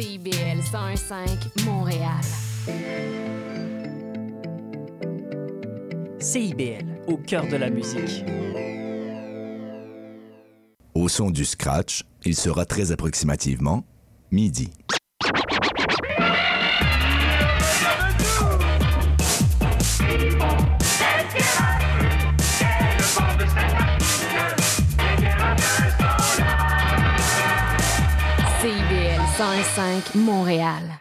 CIBL 101.5 Montréal. CIBL, au cœur de la musique. Au son du scratch, il sera très approximativement midi. 101.5 Montréal.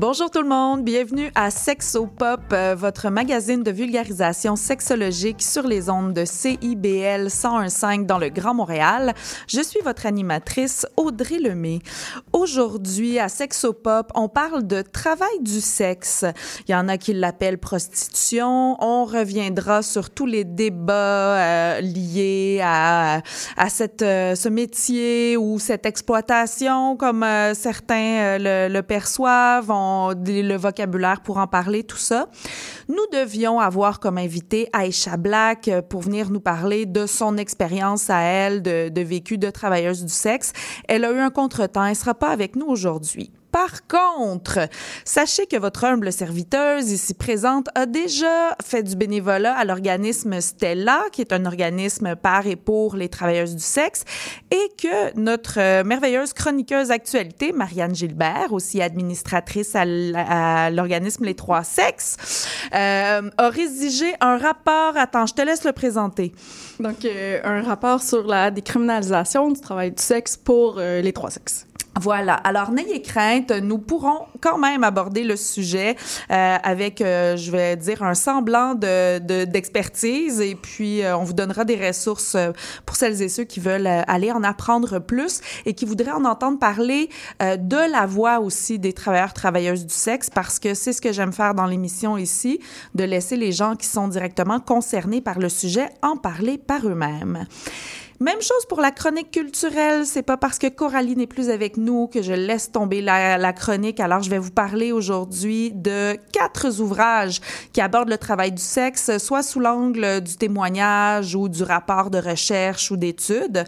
Bonjour tout le monde, bienvenue à Sexo Pop, euh, votre magazine de vulgarisation sexologique sur les ondes de CIBL 101.5 dans le Grand Montréal. Je suis votre animatrice Audrey Lemay. Aujourd'hui à Sexo Pop, on parle de travail du sexe. Il y en a qui l'appellent prostitution. On reviendra sur tous les débats euh, liés à, à cette, euh, ce métier ou cette exploitation comme certains le, le perçoivent. Le vocabulaire pour en parler, tout ça. Nous devions avoir comme invité Aisha Black euh, pour venir nous parler de son expérience à elle de, vécu de travailleuse du sexe. Elle a eu un contretemps. Elle sera pas avec nous aujourd'hui. Par contre, sachez que votre humble serviteuse ici présente a déjà fait du bénévolat à l'organisme Stella, qui est un organisme par et pour les travailleuses du sexe, et que notre euh, merveilleuse chroniqueuse actualité, Marianne Gilbert, aussi administratrice à l'organisme Les Trois Sexes, euh, a rédigé un rapport. Attends, je te laisse le présenter. Donc, euh, un rapport sur la décriminalisation du travail du sexe pour les trois sexes. Voilà. Alors, n'ayez crainte, nous pourrons quand même aborder le sujet euh, avec, euh, je vais dire, un semblant de, de- d'expertise et puis euh, on vous donnera des ressources euh, pour celles et ceux qui veulent euh, aller en apprendre plus et qui voudraient en entendre parler euh, de la voix aussi des travailleurs, travailleuses du sexe parce que c'est ce que j'aime faire dans l'émission ici, de laisser les gens qui sont directement concernés par le sujet en parler par eux-mêmes. Même chose pour la chronique culturelle. C'est pas parce que Coralie n'est plus avec nous que je laisse tomber la, chronique. Alors, je vais vous parler aujourd'hui de quatre ouvrages qui abordent le travail du sexe, soit sous l'angle du témoignage ou du rapport de recherche ou d'études.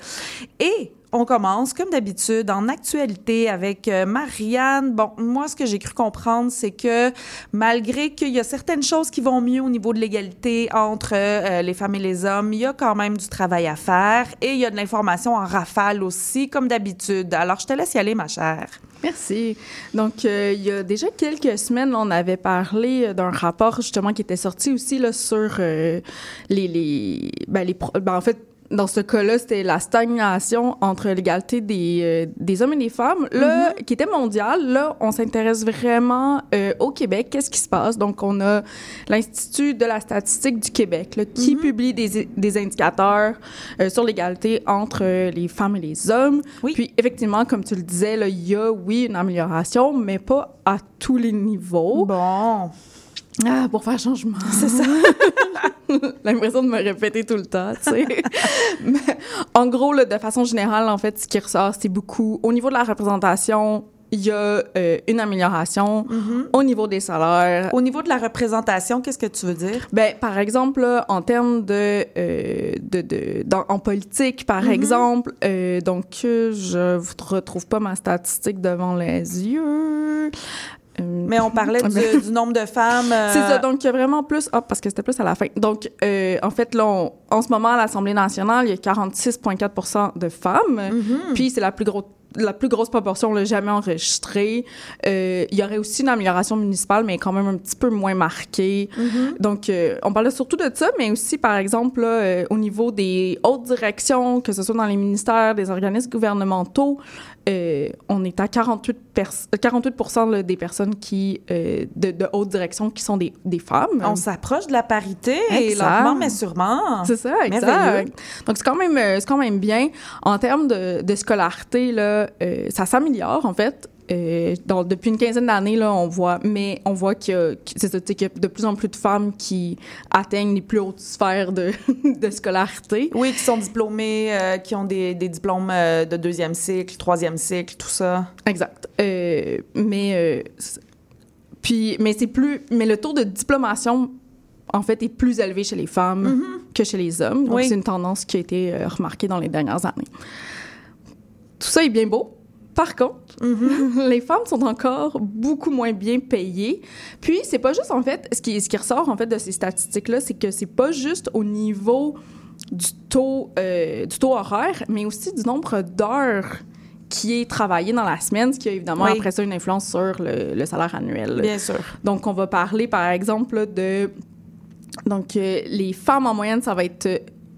Et on commence, comme d'habitude, en actualité avec euh, Marianne. Bon, moi, ce que j'ai cru comprendre, c'est que malgré qu'il y a certaines choses qui vont mieux au niveau de l'égalité entre euh, les femmes et les hommes, il y a quand même du travail à faire et il y a de l'information en rafale aussi, comme d'habitude. Alors, je te laisse y aller, ma chère. Merci. Donc, euh, il y a déjà quelques semaines, on avait parlé d'un rapport justement qui était sorti aussi là, sur les, les, ben, les ben, en fait, dans ce cas-là, c'était la stagnation entre l'égalité des, euh, des hommes et des femmes, là, qui était mondiale. Là, on s'intéresse vraiment euh, au Québec. Qu'est-ce qui se passe? Donc, on a l'Institut de la statistique du Québec là, qui publie des, des indicateurs euh, sur l'égalité entre euh, les femmes et les hommes. Oui. Puis, effectivement, comme tu le disais, là, il y a, oui, une amélioration, mais pas à tous les niveaux. Bon. Ah, pour faire changement. C'est ça. L'impression de me répéter tout le temps, tu sais. Mais en gros, là, de façon générale, en fait, ce qui ressort, c'est beaucoup au niveau de la représentation. Il y a euh, une amélioration au niveau des salaires. Au niveau de la représentation, qu'est-ce que tu veux dire? Ben, par exemple, là, en termes de, euh, de, de dans- en politique, par exemple, euh, donc je vous retrouve pas ma statistique devant les yeux. Euh, Mais on parlait du, du nombre de femmes. euh, c'est ça, donc il y a vraiment plus. Ah, parce que c'était plus à la fin. Donc, euh, en fait, là, on- en ce moment, à l'Assemblée nationale, il y a 46,4% de femmes. Puis, c'est la plus grosse. La plus grosse proportion, là, jamais enregistrée. Euh, il y aurait aussi une amélioration municipale, mais quand même un petit peu moins marquée. Donc, euh, on parlait surtout de ça, mais aussi, par exemple, là, euh, au niveau des hautes directions, que ce soit dans les ministères, des organismes gouvernementaux, euh, on est à 48, pers- 48 là, des personnes qui, euh, de, de haute direction qui sont des, des femmes. On s'approche de la parité, Exact. lentement mais sûrement. C'est ça, exact. Donc, c'est quand même, euh, quand même bien. En termes de, de scolarité, là, euh, ça s'améliore, en fait. Euh, donc, depuis une quinzaine d'années, là, on voit, mais on voit qu'il y a, que- c'est y a de plus en plus de femmes qui atteignent les plus hautes sphères de, de scolarité. Oui, qui sont diplômés, euh, qui ont des, des diplômes euh, de deuxième cycle, troisième cycle, tout ça. Exact. Mais, puis, mais c'est plus, mais le taux de diplomation, en fait, est plus élevé chez les femmes que chez les hommes. Donc, Oui. c'est une tendance qui a été remarquée dans les dernières années. Tout ça est bien beau. Par contre, les femmes sont encore beaucoup moins bien payées. Puis, c'est pas juste, en fait, ce qui, ce qui ressort, en fait, de ces statistiques-là, c'est que c'est pas juste au niveau du taux, euh, du taux horaire, mais aussi du nombre d'heures qui est travaillé dans la semaine, ce qui a évidemment Oui. après ça une influence sur le, le salaire annuel. Bien sûr. Donc, on va parler, par exemple, là, de... Donc, euh, les femmes, en moyenne, ça va être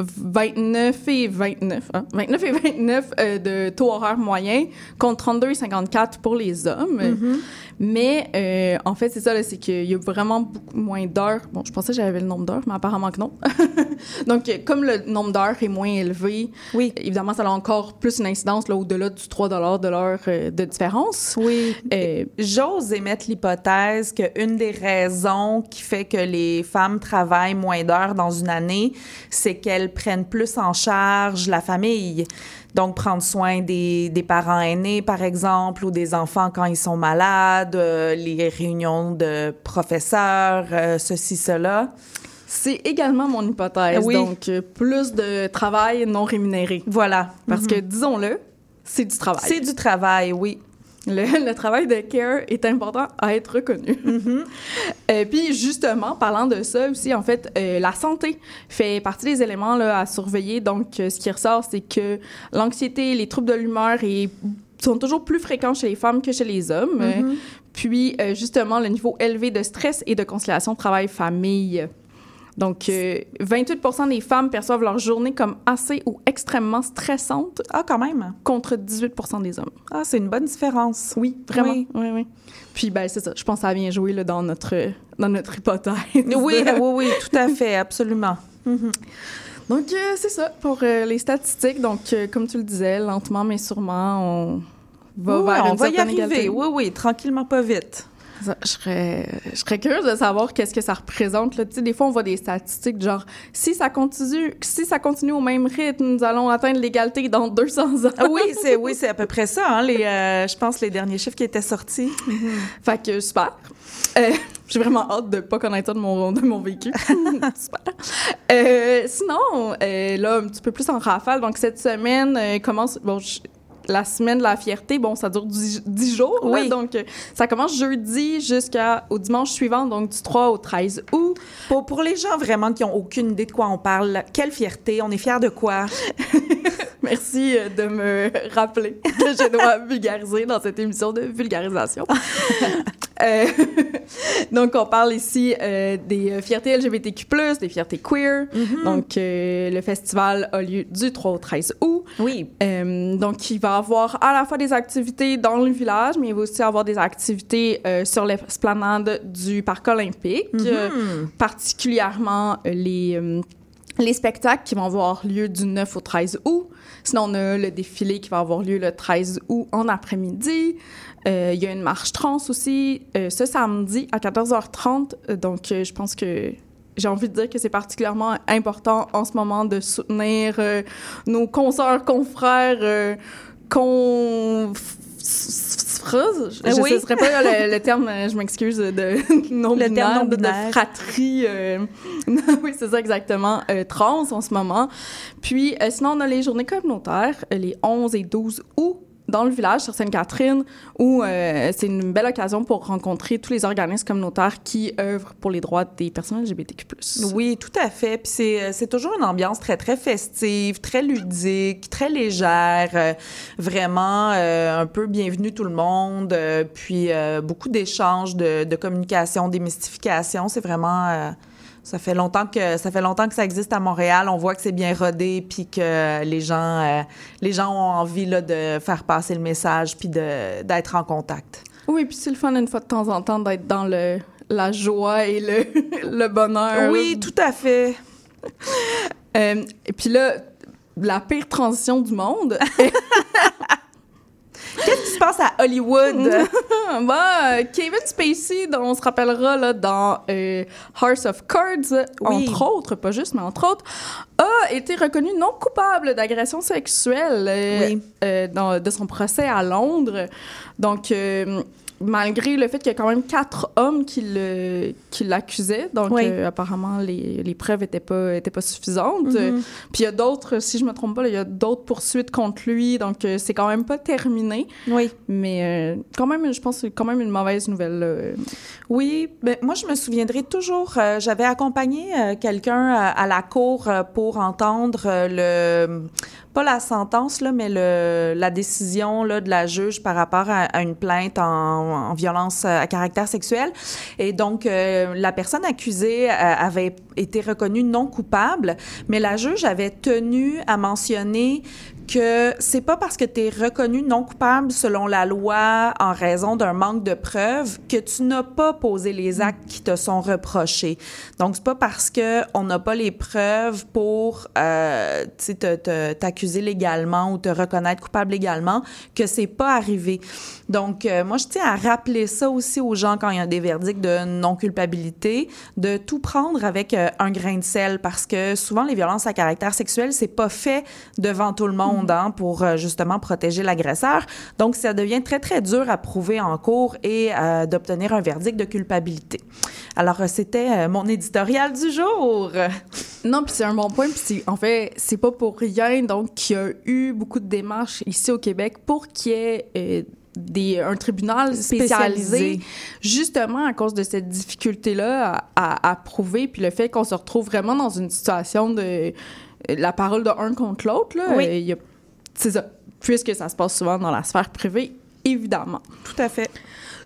29 et 29, hein? 29 et 29 euh, de taux horaire moyen contre 32 et 54 pour les hommes. Mais euh, en fait, c'est ça, c'est qu'il y a vraiment beaucoup moins d'heures. Bon, je pensais que j'avais le nombre d'heures, mais apparemment que non. Donc, comme le nombre d'heures est moins élevé, Oui. évidemment, ça a encore plus une incidence là, au-delà du 3 de l'heure euh, de différence. Oui. Euh, J'ose émettre l'hypothèse qu'une des raisons qui fait que les femmes travaillent moins d'heures dans une année, c'est qu'elles prennent plus en charge la famille. Donc, prendre soin des, des parents aînés, par exemple, ou des enfants quand ils sont malades, euh, les réunions de professeurs, euh, ceci, cela. C'est également mon hypothèse. Oui. Donc, euh, plus de travail non rémunéré. Voilà. Parce que, disons-le, c'est du travail. C'est du travail, oui. Le, le travail de care est important à être reconnu. Euh, puis, justement, parlant de ça aussi, en fait, euh, la santé fait partie des éléments là, à surveiller. Donc, euh, ce qui ressort, c'est que l'anxiété, les troubles de l'humeur sont toujours plus fréquents chez les femmes que chez les hommes. Euh, Puis, justement, le niveau élevé de stress et de conciliation travail-famille. Donc, euh, 28% des femmes perçoivent leur journée comme assez ou extrêmement stressante Ah, quand même. contre 18% des hommes. Ah, c'est une bonne différence. Oui, vraiment. Oui. Oui, oui. Puis, ben, c'est ça. Je pense que ça a bien joué là, dans, notre, dans notre hypothèse. Oui, oui, oui, tout à fait, absolument. Donc, euh, c'est ça pour euh, les statistiques. Donc, euh, comme tu le disais, lentement mais sûrement, on va Oui, vers on une va y certaine arriver. égalité. Oui, oui, tranquillement, pas vite. Je serais, je serais curieuse de savoir qu'est-ce que ça représente. Là. Tu sais, des fois, on voit des statistiques genre si ça continue, si ça continue au même rythme, nous allons atteindre l'égalité dans 200 ans. Ah Oui, c'est oui, c'est à peu près ça. Hein, les, euh, je pense les derniers chiffres qui étaient sortis. Fait que super. Euh, J'ai vraiment hâte de pas connaître ça de mon, de mon vécu. super. Euh, sinon, euh, là, un petit peu plus en rafale. Donc, cette semaine euh, commence. Bon, je- la semaine de la fierté, bon, ça dure 10, jours. là. Oui. donc, euh, ça commence jeudi jusqu'au dimanche suivant, donc du 3 au 13 août. Pour, pour les gens vraiment qui ont aucune idée de quoi on parle, quelle fierté, on est fiers de quoi? Merci euh, de me rappeler que je dois vulgariser dans cette émission de vulgarisation. Euh, donc, on parle ici euh, des fiertés LGBTQ+, des fiertés queer. Donc, euh, le festival a lieu du 3 au 13 août. Oui. Donc, il va avoir à la fois des activités dans le village, mais il va aussi avoir des activités euh, sur l'esplanade du Parc olympique, euh, particulièrement euh, les, euh, les spectacles qui vont avoir lieu du 9 au 13 août. Sinon, on a le défilé qui va avoir lieu le 13 août en après-midi. Euh, Il y a une marche trans aussi euh, ce samedi à 14h30. Euh, Donc, euh, je pense que j'ai envie de dire que c'est particulièrement important en ce moment de soutenir nos consoeurs, confrères, euh, con... Je Euh, ne oui. serait pas le, le terme, euh, je m'excuse, de non-binaire, Le terme de- non-binaire. de fratrie. euh, oui, c'est ça exactement, euh, trans en ce moment. Puis, euh, sinon, on a les journées communautaires, euh, les 11 et 12 août, dans le village, sur Sainte-Catherine, où euh, c'est une belle occasion pour rencontrer tous les organismes communautaires qui œuvrent pour les droits des personnes LGBTQ+. Oui, tout à fait. Puis c'est, euh, c'est toujours une ambiance très, très festive, très ludique, très légère. euh, vraiment un peu bienvenue tout le monde. puis beaucoup d'échanges, de, de communication, démystification. C'est vraiment... ça fait longtemps que ça fait longtemps que ça existe à Montréal. On voit que c'est bien rodé, puis que les gens, euh, les gens ont envie là, de faire passer le message, puis de, d'être en contact. Oui, puis c'est le fun une fois de temps en temps d'être dans le, la joie et le, le bonheur. Oui, tout à fait. Euh, et puis là, la pire transition du monde. Qu'est-ce qui se passe à Hollywood? bah, Kevin Spacey, dont on se rappellera là, dans euh, House of Cards, Oui. entre autres, pas juste, mais entre autres, a été reconnu non coupable d'agression sexuelle euh, Oui. euh, dans- de son procès à Londres. Donc, euh, malgré le fait qu'il y a quand même quatre hommes qui l'accusaient, donc Oui. euh, apparemment les, les preuves n'étaient pas, étaient pas suffisantes. Mhm. Puis il y a d'autres, si je me trompe pas, il y a d'autres poursuites contre lui, donc euh, c'est quand même pas terminé. Oui. Mais euh, quand même, je pense que c'est quand même une mauvaise nouvelle. là. Oui, ben, moi je me souviendrai toujours, euh, j'avais accompagné euh, quelqu'un à, à la cour euh, pour entendre euh, le, pas la sentence, là, mais le, la décision là, de la juge par rapport à, une plainte en, en violence euh, à caractère sexuel. Et donc, euh, la personne accusée euh, avait été reconnue non coupable, mais la juge avait tenu à mentionner que c'est pas parce que tu es reconnu non coupable selon la loi en raison d'un manque de preuves que tu n'as pas posé les actes qui te sont reprochés. Donc c'est pas parce que on n'a pas les preuves pour euh, t'accuser légalement ou te reconnaître coupable légalement que c'est pas arrivé. Donc euh, moi je tiens à rappeler ça aussi aux gens quand il y a des verdicts de non culpabilité de tout prendre avec euh, un grain de sel parce que souvent les violences à caractère sexuel c'est pas fait devant tout le monde hein, pour euh, justement protéger l'agresseur. Donc ça devient très très dur à prouver en cours et d'obtenir un verdict de culpabilité. Alors c'était mon éditorial du jour. Non, puis c'est un bon point. Puis en fait, c'est pas pour rien donc qu'il y a eu beaucoup de démarches ici au Québec pour qu'il y ait des, un tribunal spécialisé, Spécialisé. justement à cause de cette difficulté-là à, à- à prouver, puis le fait qu'on se retrouve vraiment dans une situation de la parole de un contre l'autre. là, Oui. C'est ça. Puisque ça se passe souvent dans la sphère privée, évidemment. Tout à fait.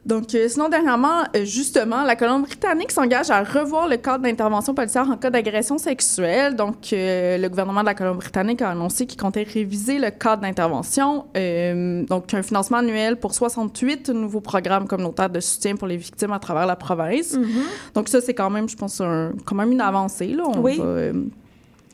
Donc, euh, sinon, dernièrement, euh, justement, la Colombie-Britannique s'engage à revoir le cadre d'intervention policière en cas d'agression sexuelle. Donc, euh, le gouvernement de la Colombie-Britannique a annoncé qu'il comptait réviser le cadre d'intervention. Donc, un financement annuel pour 68 nouveaux programmes communautaires de soutien pour les victimes à travers la province. Donc, ça, c'est quand même, je pense, un- quand même une avancée. Là. On Oui. va,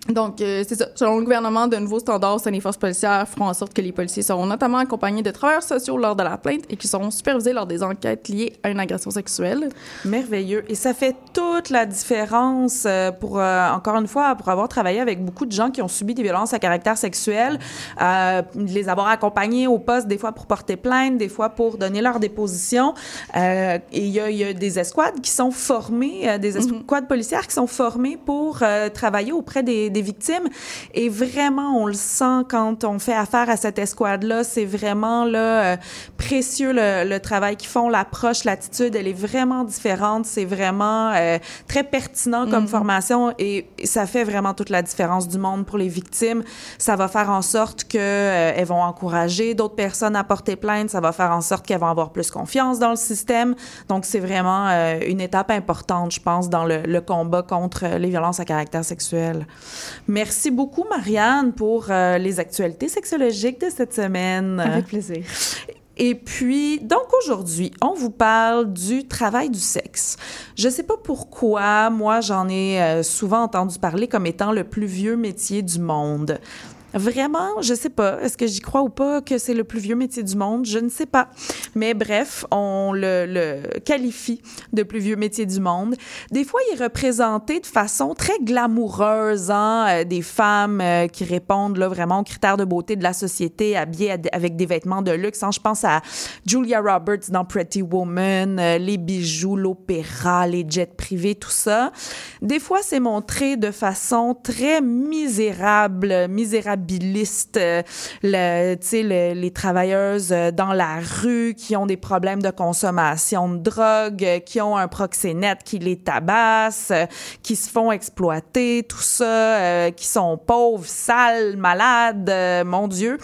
donc, euh, c'est ça. Selon le gouvernement, de nouveaux standards sein des forces policières feront en sorte que les policiers seront notamment accompagnés de travailleurs sociaux lors de la plainte et qui seront supervisés lors des enquêtes liées à une agression sexuelle. Merveilleux. Et ça fait toute la différence euh, pour, euh, encore une fois, pour avoir travaillé avec beaucoup de gens qui ont subi des violences à caractère sexuel, euh, les avoir accompagnés au poste, des fois pour porter plainte, des fois pour donner leur déposition. Et il y y a des escouades qui sont formées, des escouades policières qui sont formées pour travailler auprès des, des victimes. Et vraiment, on le sent quand on fait affaire à cette escouade-là. C'est vraiment là, euh, précieux le, le travail qu'ils font, l'approche, l'attitude, elle est vraiment différente. C'est vraiment euh, très pertinent comme formation et ça fait vraiment toute la différence du monde pour les victimes. Ça va faire en sorte que euh, elles vont encourager d'autres personnes à porter plainte. Ça va faire en sorte qu'elles vont avoir plus confiance dans le système. Donc, c'est vraiment euh, une étape importante, je pense, dans le, le combat contre les violences à caractère sexuel. Merci beaucoup, Marianne, pour euh, les actualités sexologiques de cette semaine. Avec plaisir. Et puis, donc aujourd'hui, on vous parle du travail du sexe. Je sais pas pourquoi, moi, j'en ai euh, souvent entendu parler comme étant le plus vieux métier du monde. Vraiment, je sais pas. Est-ce que j'y crois ou pas que c'est le plus vieux métier du monde? Je ne sais pas. Mais bref, on le, le qualifie de plus vieux métier du monde. Des fois, il est représenté de façon très glamoureuse, hein? euh, des femmes euh, qui répondent là, vraiment aux critères de beauté de la société, habillées avec des vêtements de luxe. hein. Je pense à Julia Roberts dans Pretty Woman, euh, les bijoux, l'opéra, les jets privés, tout ça. Des fois, c'est montré de façon très misérable, misérabiliste. Euh, les travailleuses euh, dans la rue qui ont des problèmes de consommation de drogue, euh, qui ont un proxénète qui les tabasse, qui se font exploiter, tout ça, qui sont pauvres, sales, malades, mon Dieu.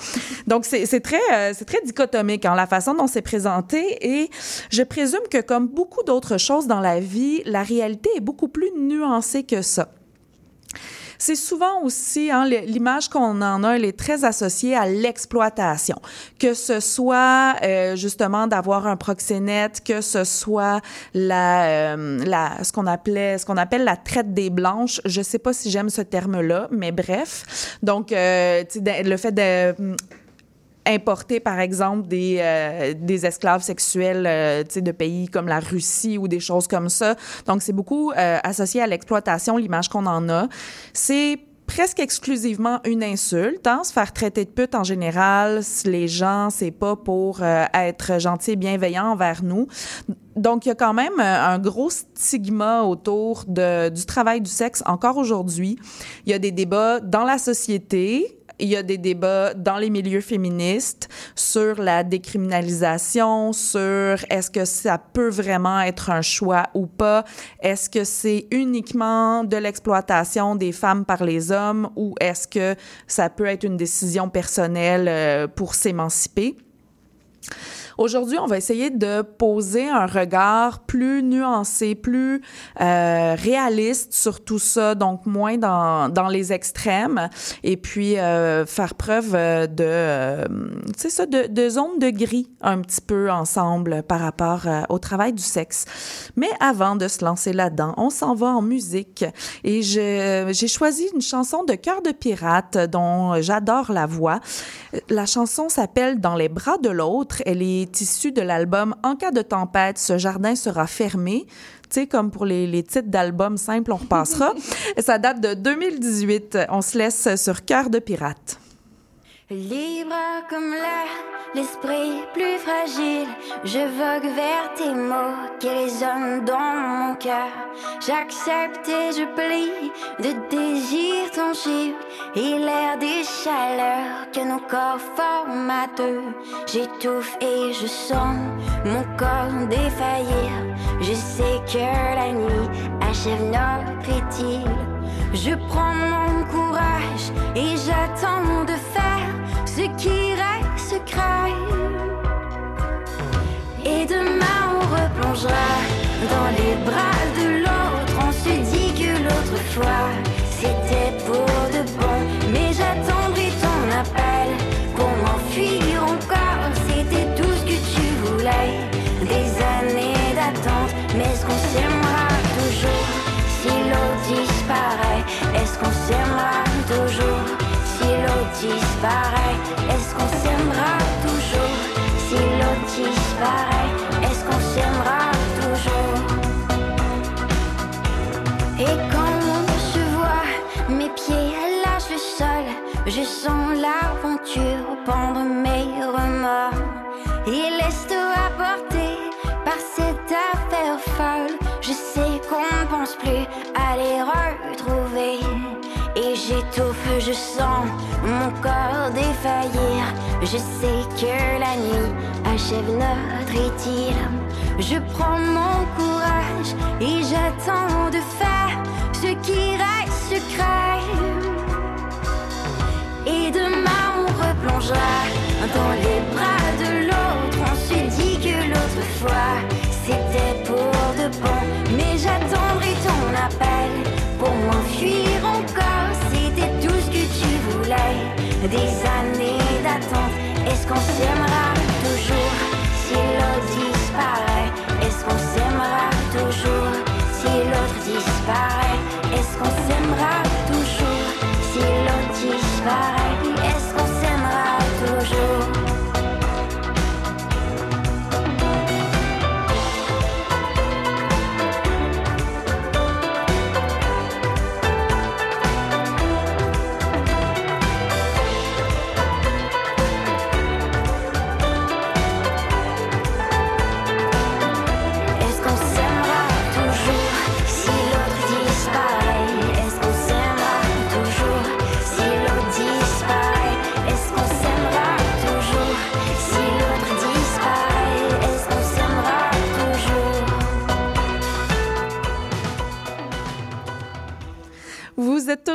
Donc, c'est très, très dichotomique en la façon dont c'est présenté et je présume que comme beaucoup d'autres choses dans la vie, la réalité est beaucoup plus nuancée que ça. C'est souvent aussi, hein, l'image qu'on en a, elle est très associée à l'exploitation. Que ce soit euh, justement d'avoir un proxénète, que ce soit la, euh, la, ce qu'on appelait, ce qu'on appelle la traite des blanches. Je sais pas si j'aime ce terme-là, mais bref. Donc, euh, le fait de importer, par exemple, des, euh, des esclaves sexuels euh, de pays comme la Russie ou des choses comme ça. Donc, c'est beaucoup euh, associé à l'exploitation, l'image qu'on en a. C'est presque exclusivement une insulte. Hein? Se faire traiter de pute en général, les gens, c'est pas pour euh, être gentils et bienveillants envers nous. Donc, il y a quand même euh, un gros stigma autour de, du travail du sexe encore aujourd'hui. Il y a des débats dans la société, il y a des débats dans les milieux féministes sur la décriminalisation, sur est-ce que ça peut vraiment être un choix ou pas, est-ce que c'est uniquement de l'exploitation des femmes par les hommes ou est-ce que ça peut être une décision personnelle euh, pour s'émanciper? Aujourd'hui, on va essayer de poser un regard plus nuancé, plus euh, réaliste sur tout ça, donc moins dans, dans les extrêmes, et puis euh, faire preuve de, euh, tu ça, de, de zone de gris un petit peu ensemble par rapport euh, au travail du sexe. Mais avant de se lancer là-dedans, on s'en va en musique, et j'ai choisi une chanson de Cœur de pirate dont j'adore la voix. La chanson s'appelle Dans les bras de l'autre. Elle est issu de l'album En cas de tempête, ce jardin sera fermé. Tu sais, comme pour les, les titres d'albums simples, on repassera. Ça date de 2018. On se laisse sur Cœur de pirate. Libre comme l'air, l'esprit plus fragile, je vogue vers tes mots qui résonnent dans mon cœur. J'accepte et je plie de désirs tangibles et l'air des chaleurs que nos corps forment. J'étouffe et je sens mon corps défaillir. Je sais que la nuit achève notre idylle. Je prends mon courage et j'attends de faire ce qui reste secret. Et demain on replongera dans les bras de l'autre. On se dit que l'autre fois c'était pour de bon. Mais j'attendrai ton appel pour m'enfuir encore. C'était tout ce que tu voulais. Des années d'attente, mais est-ce qu'on s'aimera toujours si l'autre disparaît? Est-ce qu'on s'aimera toujours si l'autre disparaît? Je sens l'aventure pendre mes remords. Et laisse-toi porter par cette affaire folle. Je sais qu'on ne pense plus à les retrouver. Et j'étouffe, je sens mon corps défaillir. Je sais que la nuit achève notre idylle. Je prends mon courage et j'attends de faire ce qui reste secret. Et demain on replongera dans les bras de l'autre. On se dit que l'autre fois c'était pour de bon. Mais j'attendrai ton appel pour m'enfuir encore. C'était tout ce que tu voulais. Des années d'attente. Est-ce qu'on s'aimera toujours si l'autre disparaît? Est-ce qu'on s'aimera toujours si l'autre disparaît?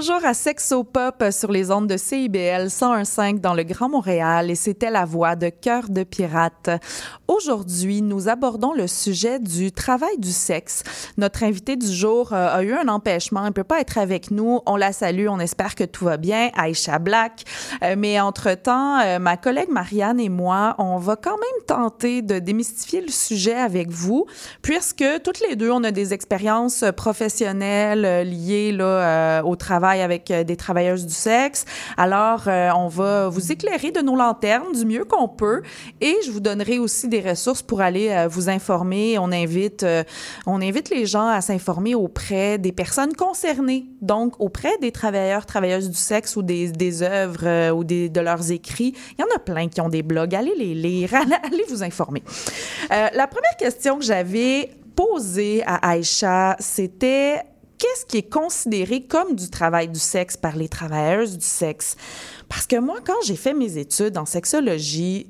Toujours à Sexo-Pop sur les ondes de CIBL 101.5 dans le Grand Montréal et c'était la voix de Cœur de Pirate. Aujourd'hui, nous abordons le sujet du travail du sexe. Notre invité du jour euh, a eu un empêchement, elle ne peut pas être avec nous. On la salue, on espère que tout va bien. Aïcha Black. Euh, mais entre-temps, euh, ma collègue Marianne et moi, on va quand même tenter de démystifier le sujet avec vous, puisque toutes les deux, on a des expériences professionnelles liées là, au avec euh, des travailleuses du sexe. Alors, euh, on va vous éclairer de nos lanternes du mieux qu'on peut et je vous donnerai aussi des ressources pour aller euh, vous informer. On invite, on invite les gens à s'informer auprès des personnes concernées, donc auprès des travailleurs, travailleuses du sexe ou des, œuvres ou de leurs écrits. Il y en a plein qui ont des blogs. Allez les lire, allez, vous informer. La première question que j'avais posée à Aïcha, c'était qu'est-ce qui est considéré comme du travail du sexe par les travailleuses du sexe? Parce que moi, quand j'ai fait mes études en sexologie,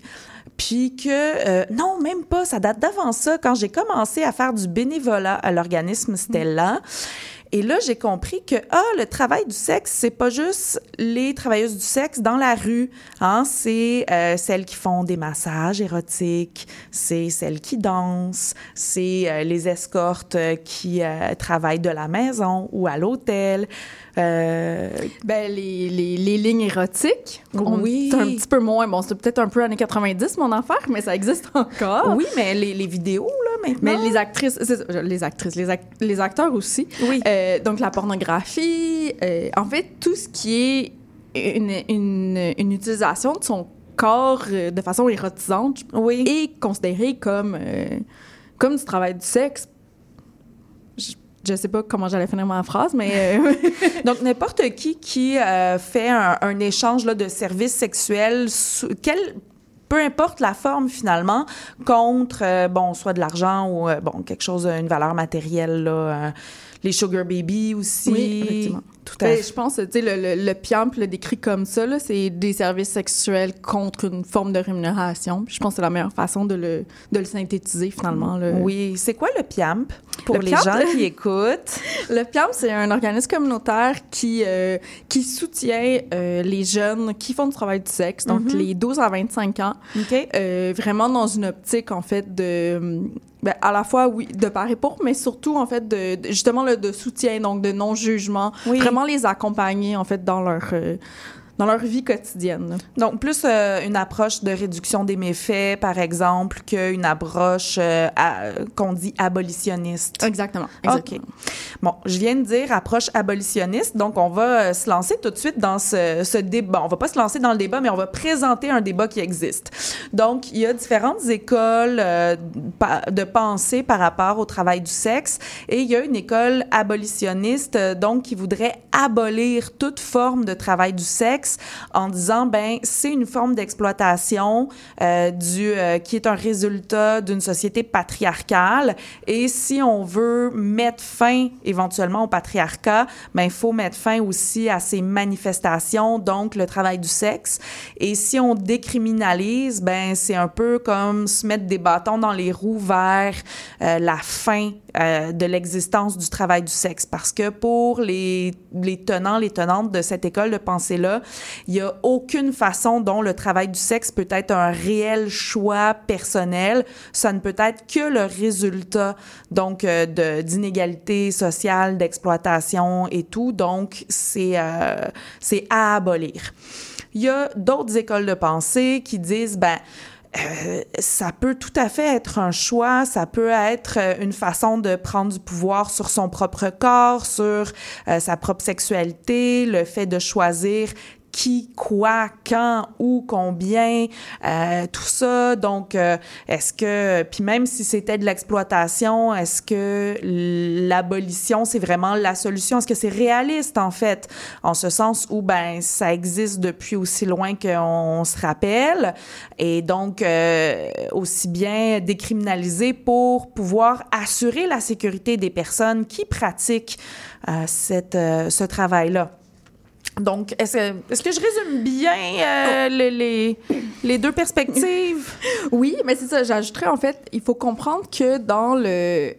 puis que, euh, non, même pas, ça date d'avant ça, quand j'ai commencé à faire du bénévolat à l'organisme Stella. Et là, j'ai compris que, ah, le travail du sexe, c'est pas juste les travailleuses du sexe dans la rue. Hein? C'est euh, celles qui font des massages érotiques, c'est celles qui dansent, c'est euh, les escortes euh, qui euh, travaillent de la maison ou à l'hôtel. Ben, les, les, les lignes érotiques. on- Oui. C'est un petit peu moins. Bon, c'est peut-être un peu années 90, mon affaire, mais ça existe encore. Oui, mais les, les vidéos, maintenant. Mais les actrices, les actrices, les, ac- les acteurs aussi. Oui. Euh, donc, la pornographie, euh, en fait, tout ce qui est une, une, une utilisation de son corps euh, de façon érotisante Oui. est considéré comme, comme du travail du sexe. Je, sais pas comment j'allais finir ma phrase, mais euh, Donc, n'importe qui qui euh, fait un, un échange là, de services sexuels, quel, peu importe la forme finalement, contre, euh, bon, soit de l'argent ou, euh, bon, quelque chose, une valeur matérielle, là, euh, les sugar baby aussi. Oui, effectivement. Tout à fait. je pense, tu sais, le, le, le PIAMP le décrit comme ça, c'est des services sexuels contre une forme de rémunération. Je pense que c'est la meilleure façon de le, de le synthétiser, finalement. Le, Oui, c'est quoi le PIAMP pour Le les PIAMP? gens qui écoutent? Le PIAMP, c'est un organisme communautaire qui, euh, qui soutient euh, les jeunes qui font du travail du sexe, donc Mhm. les 12 à 25 ans, euh, vraiment dans une optique, en fait, de... ben, à la fois, oui, de part et pour, mais surtout, en fait, de, de- justement, le, de soutien, donc de non-jugement. Oui. Vraiment les accompagner, en fait, dans leur, euh, dans leur vie quotidienne. Donc, plus euh, une approche de réduction des méfaits, par exemple, qu'une approche euh, qu'on dit abolitionniste. Exactement. OK. Bon, je viens de dire approche abolitionniste, donc on va euh, se lancer tout de suite dans ce, ce débat. On va pas se lancer dans le débat, mais on va présenter un débat qui existe. Donc, il y a différentes écoles euh, de pensée par rapport au travail du sexe, et il y a une école abolitionniste, donc qui voudrait abolir toute forme de travail du sexe en disant ben c'est une forme d'exploitation euh, du euh, qui est un résultat d'une société patriarcale. Et si on veut mettre fin éventuellement au patriarcat ben il faut mettre fin aussi à ces manifestations donc le travail du sexe. Et si on décriminalise ben c'est un peu comme se mettre des bâtons dans les roues vers euh, la fin euh, de l'existence du travail du sexe. Parce que pour les, les tenants, les tenantes de cette école de pensée-là, il n'y a aucune façon dont le travail du sexe peut être un réel choix personnel. Ça ne peut être que le résultat donc euh, d'inégalités sociales, d'exploitation et tout. Donc c'est euh, à abolir. Il y a d'autres écoles de pensée qui disent ben euh, ça peut tout à fait être un choix, ça peut être euh, une façon de prendre du pouvoir sur son propre corps, sur euh, sa propre sexualité, le fait de choisir qui, quoi, quand, où, combien, euh, tout ça. Donc, euh, est-ce que, puis même si c'était de l'exploitation, est-ce que l'abolition, c'est vraiment la solution? Est-ce que c'est réaliste, en fait, en ce sens où, ben, ça existe depuis aussi loin qu'on se rappelle, et donc, euh, aussi bien décriminaliser pour pouvoir assurer la sécurité des personnes qui pratiquent euh, cette, euh, ce travail-là? Donc, est-ce que, est-ce que je résume bien euh, le- les, les deux perspectives? Oui, mais c'est ça. J'ajouterais, en fait, il faut comprendre que dans le...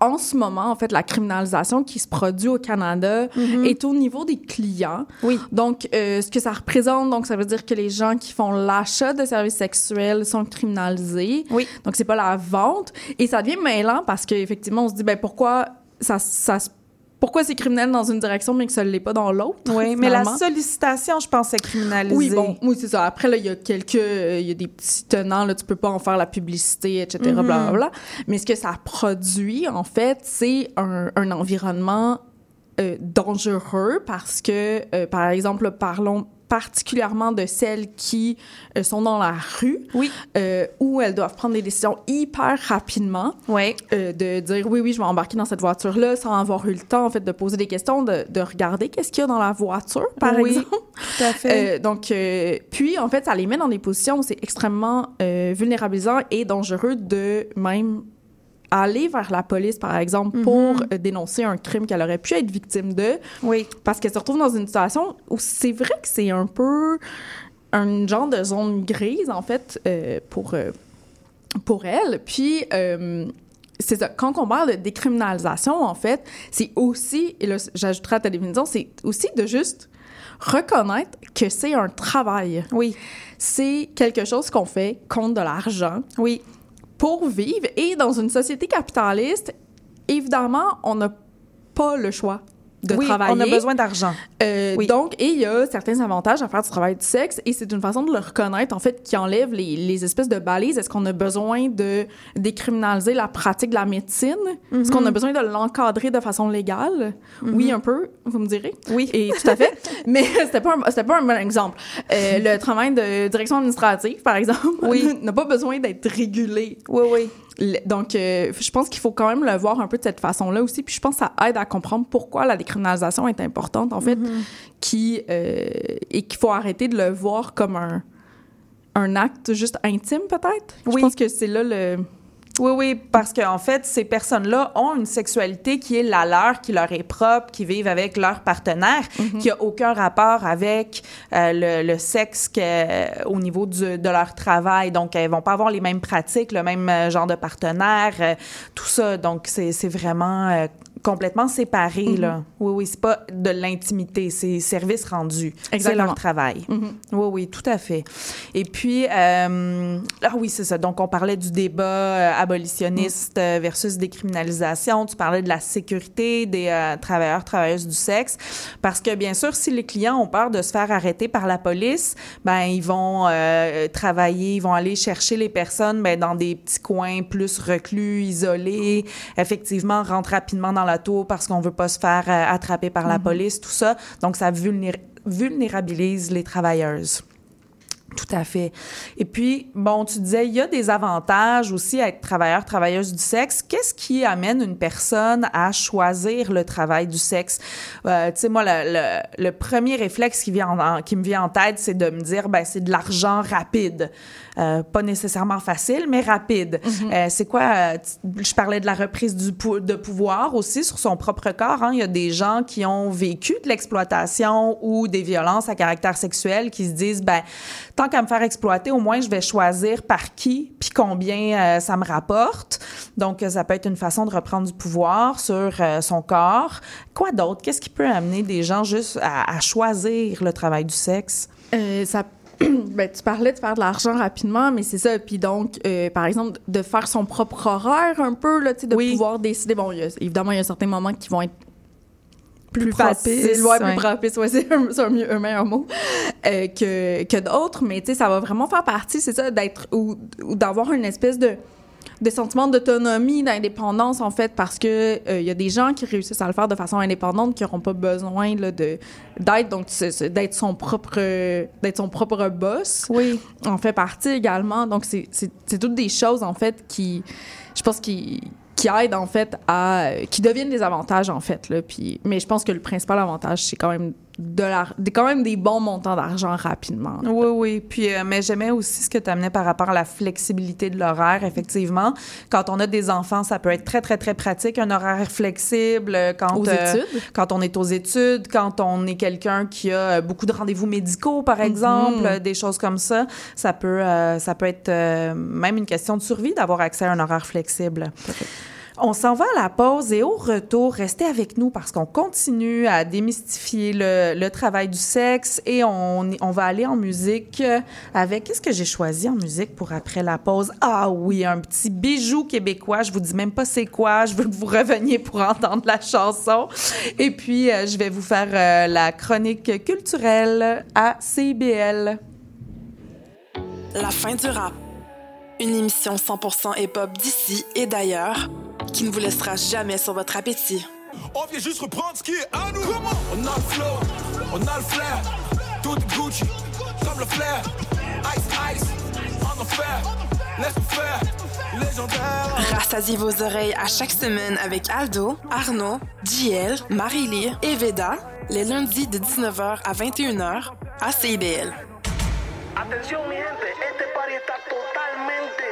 En, ce moment, en fait, la criminalisation qui se produit au Canada est au niveau des clients. Oui. Donc, euh, ce que ça représente, donc, ça veut dire que les gens qui font l'achat de services sexuels sont criminalisés. Oui. Donc, c'est pas la vente. Et ça devient mêlant parce qu'effectivement, on se dit, ben, pourquoi ça, ça se- pourquoi c'est criminel dans une direction mais que ça ne l'est pas dans l'autre? Oui, mais la sollicitation, je pense, est criminalisée. Oui, bon, oui, c'est ça. Après, là, il y a quelques, euh, il y a des petits tenants, là, tu peux pas en faire la publicité, etc., Mm-hmm. blablabla. Mais ce que ça produit, en fait, c'est un, un environnement euh, dangereux parce que, euh, par exemple, parlons particulièrement de celles qui euh, sont dans la rue, Oui. euh, où elles doivent prendre des décisions hyper rapidement, Oui. euh, de dire oui, oui, je vais embarquer dans cette voiture-là sans avoir eu le temps, en fait, de poser des questions, de, de regarder qu'est-ce qu'il y a dans la voiture, par Oui, exemple. Tout à fait. Donc, puis, en fait, ça les met dans des positions où c'est extrêmement vulnérabilisant et dangereux de même aller vers la police, par exemple, pour euh, dénoncer un crime qu'elle aurait pu être victime de, oui. parce qu'elle se retrouve dans une situation où c'est vrai que c'est un peu un genre de zone grise, en fait, euh, pour, euh, pour elle. Puis, c'est ça. Quand on parle de décriminalisation, en fait, c'est aussi, et là, j'ajouterai à ta définition, c'est aussi de juste reconnaître que c'est un travail. Oui. C'est quelque chose qu'on fait contre de l'argent Oui. Pour vivre. Et dans une société capitaliste, évidemment, on n'a pas le choix de oui, travailler. on a besoin d'argent. Euh, Oui. Donc, et il y a certains avantages à faire du travail du sexe, et c'est une façon de le reconnaître, en fait, qui enlève les, les espèces de balises. Est-ce qu'on a besoin de décriminaliser la pratique de la médecine? Est-ce qu'on a besoin de l'encadrer de façon légale? Oui, un peu, vous me direz. Oui. Et tout à fait. Mais c'était pas, un- pas un bon exemple. Euh, le travail de direction administrative, par exemple, Oui. n'a pas besoin d'être régulé. Oui, oui. Donc, euh, je pense qu'il faut quand même le voir un peu de cette façon-là aussi. Puis je pense que ça aide à comprendre pourquoi la décriminalisation est importante, en fait, qui, euh, et qu'il faut arrêter de le voir comme un, un acte juste intime, peut-être? Je Oui. pense que c'est là le... Oui, oui, parce qu'en fait, ces personnes-là ont une sexualité qui est la leur, qui leur est propre, qui vivent avec leur partenaire, qui a aucun rapport avec euh, le, le sexe que, au niveau du, de leur travail. Donc, elles vont pas avoir les mêmes pratiques, le même euh, genre de partenaire, euh, tout ça. Donc, c'est c'est complètement séparé, là. Oui, oui, c'est pas de l'intimité, c'est service rendu. C'est leur travail. Mhm. Oui, oui, tout à fait. Et puis, euh, ah oui, c'est ça. Donc, on parlait du débat euh, abolitionniste euh, versus décriminalisation. Tu parlais de la sécurité des euh, travailleurs, travailleuses du sexe. Parce que, bien sûr, si les clients ont peur de se faire arrêter par la police, ben ils vont euh, travailler, ils vont aller chercher les personnes ben, dans des petits coins plus reclus, isolés. Effectivement, rentre rapidement dans la parce qu'on veut pas se faire euh, attraper par la police, tout ça. Donc, ça vulnér- vulnérabilise les travailleuses. Tout à fait. Et puis, bon, tu disais, il y a des avantages aussi à être travailleur, travailleuse du sexe. Qu'est-ce qui amène une personne à choisir le travail du sexe? Euh, tu sais, moi, le, le- le premier réflexe qui, vient en- qui me vient en tête, c'est de me dire, ben, c'est de l'argent rapide. Euh, pas nécessairement facile, mais rapide. Euh, c'est quoi? euh, je parlais de la reprise du pou- de pouvoir aussi sur son propre corps. hein. Il y a des gens qui ont vécu de l'exploitation ou des violences à caractère sexuel qui se disent, ben, tant qu'à me faire exploiter, au moins je vais choisir par qui puis combien ça me rapporte. Donc, ça peut être une façon de reprendre du pouvoir sur son corps. Quoi d'autre? Qu'est-ce qui peut amener des gens juste à, à choisir le travail du sexe? Euh, ça ben, tu parlais de faire de l'argent rapidement, mais c'est ça. Puis donc, euh, par exemple, de faire son propre horaire un peu, là, de Oui. pouvoir décider. Bon, il y a- évidemment, il y a certains moments qui vont être plus, propices, faciles. Ouais, ouais. plus propices, ouais, c'est un, meilleur mot euh, que, que d'autres. Mais tu sais, ça va vraiment faire partie, c'est ça, d'être ou, ou d'avoir une espèce de de sentiment d'autonomie, d'indépendance, en fait, parce que euh, il y a des gens qui réussissent à le faire de façon indépendante, qui n'auront pas besoin là, de d'aide, donc d'être son propre d'être son propre boss Oui. en fait partie également. Donc, c'est- toutes des choses, en fait, qui, je pense, qui, qui aident, en fait, à... qui deviennent des avantages, en fait. Là. Puis, mais je pense que le principal avantage, c'est quand même de des- quand même des bons montants d'argent rapidement. là. Oui, oui. Puis, euh, mais j'aimais aussi ce que tu amenais par rapport à la flexibilité de l'horaire, effectivement. Quand on a des enfants, ça peut être très, très, très pratique, un horaire flexible. euh, Quand, Aux euh, études. Quand on est aux études, quand on est quelqu'un qui a beaucoup de rendez-vous médicaux, par exemple, euh, des choses comme ça, ça peut, euh, ça peut être même une question de survie d'avoir accès à un horaire flexible. On s'en va à la pause et au retour, restez avec nous parce qu'on continue à démystifier le, travail du sexe et on, on va aller en musique avec... Qu'est-ce que j'ai choisi en musique pour après la pause? Ah oui, un petit bijou québécois. Je vous dis même pas c'est quoi. Je veux que vous reveniez pour entendre la chanson. Et puis, euh, je vais vous faire euh, la chronique culturelle à CIBL. La fin du rap. Une émission 100% hip-hop d'ici et d'ailleurs qui ne vous laissera jamais sur votre appétit. On vient juste reprendre ce qui est à nous. on a le flow, on a le flair. Tout est Gucci, comme le flair. Ice, ice, en enfer. Laisse faire, légendaire. Rassasiez vos oreilles à chaque semaine avec Aldo, Arnaud, JL, Marie-Lee et Veda, les lundis de 19h à 21h à CIBL. Atención mi gente, este party está totalmente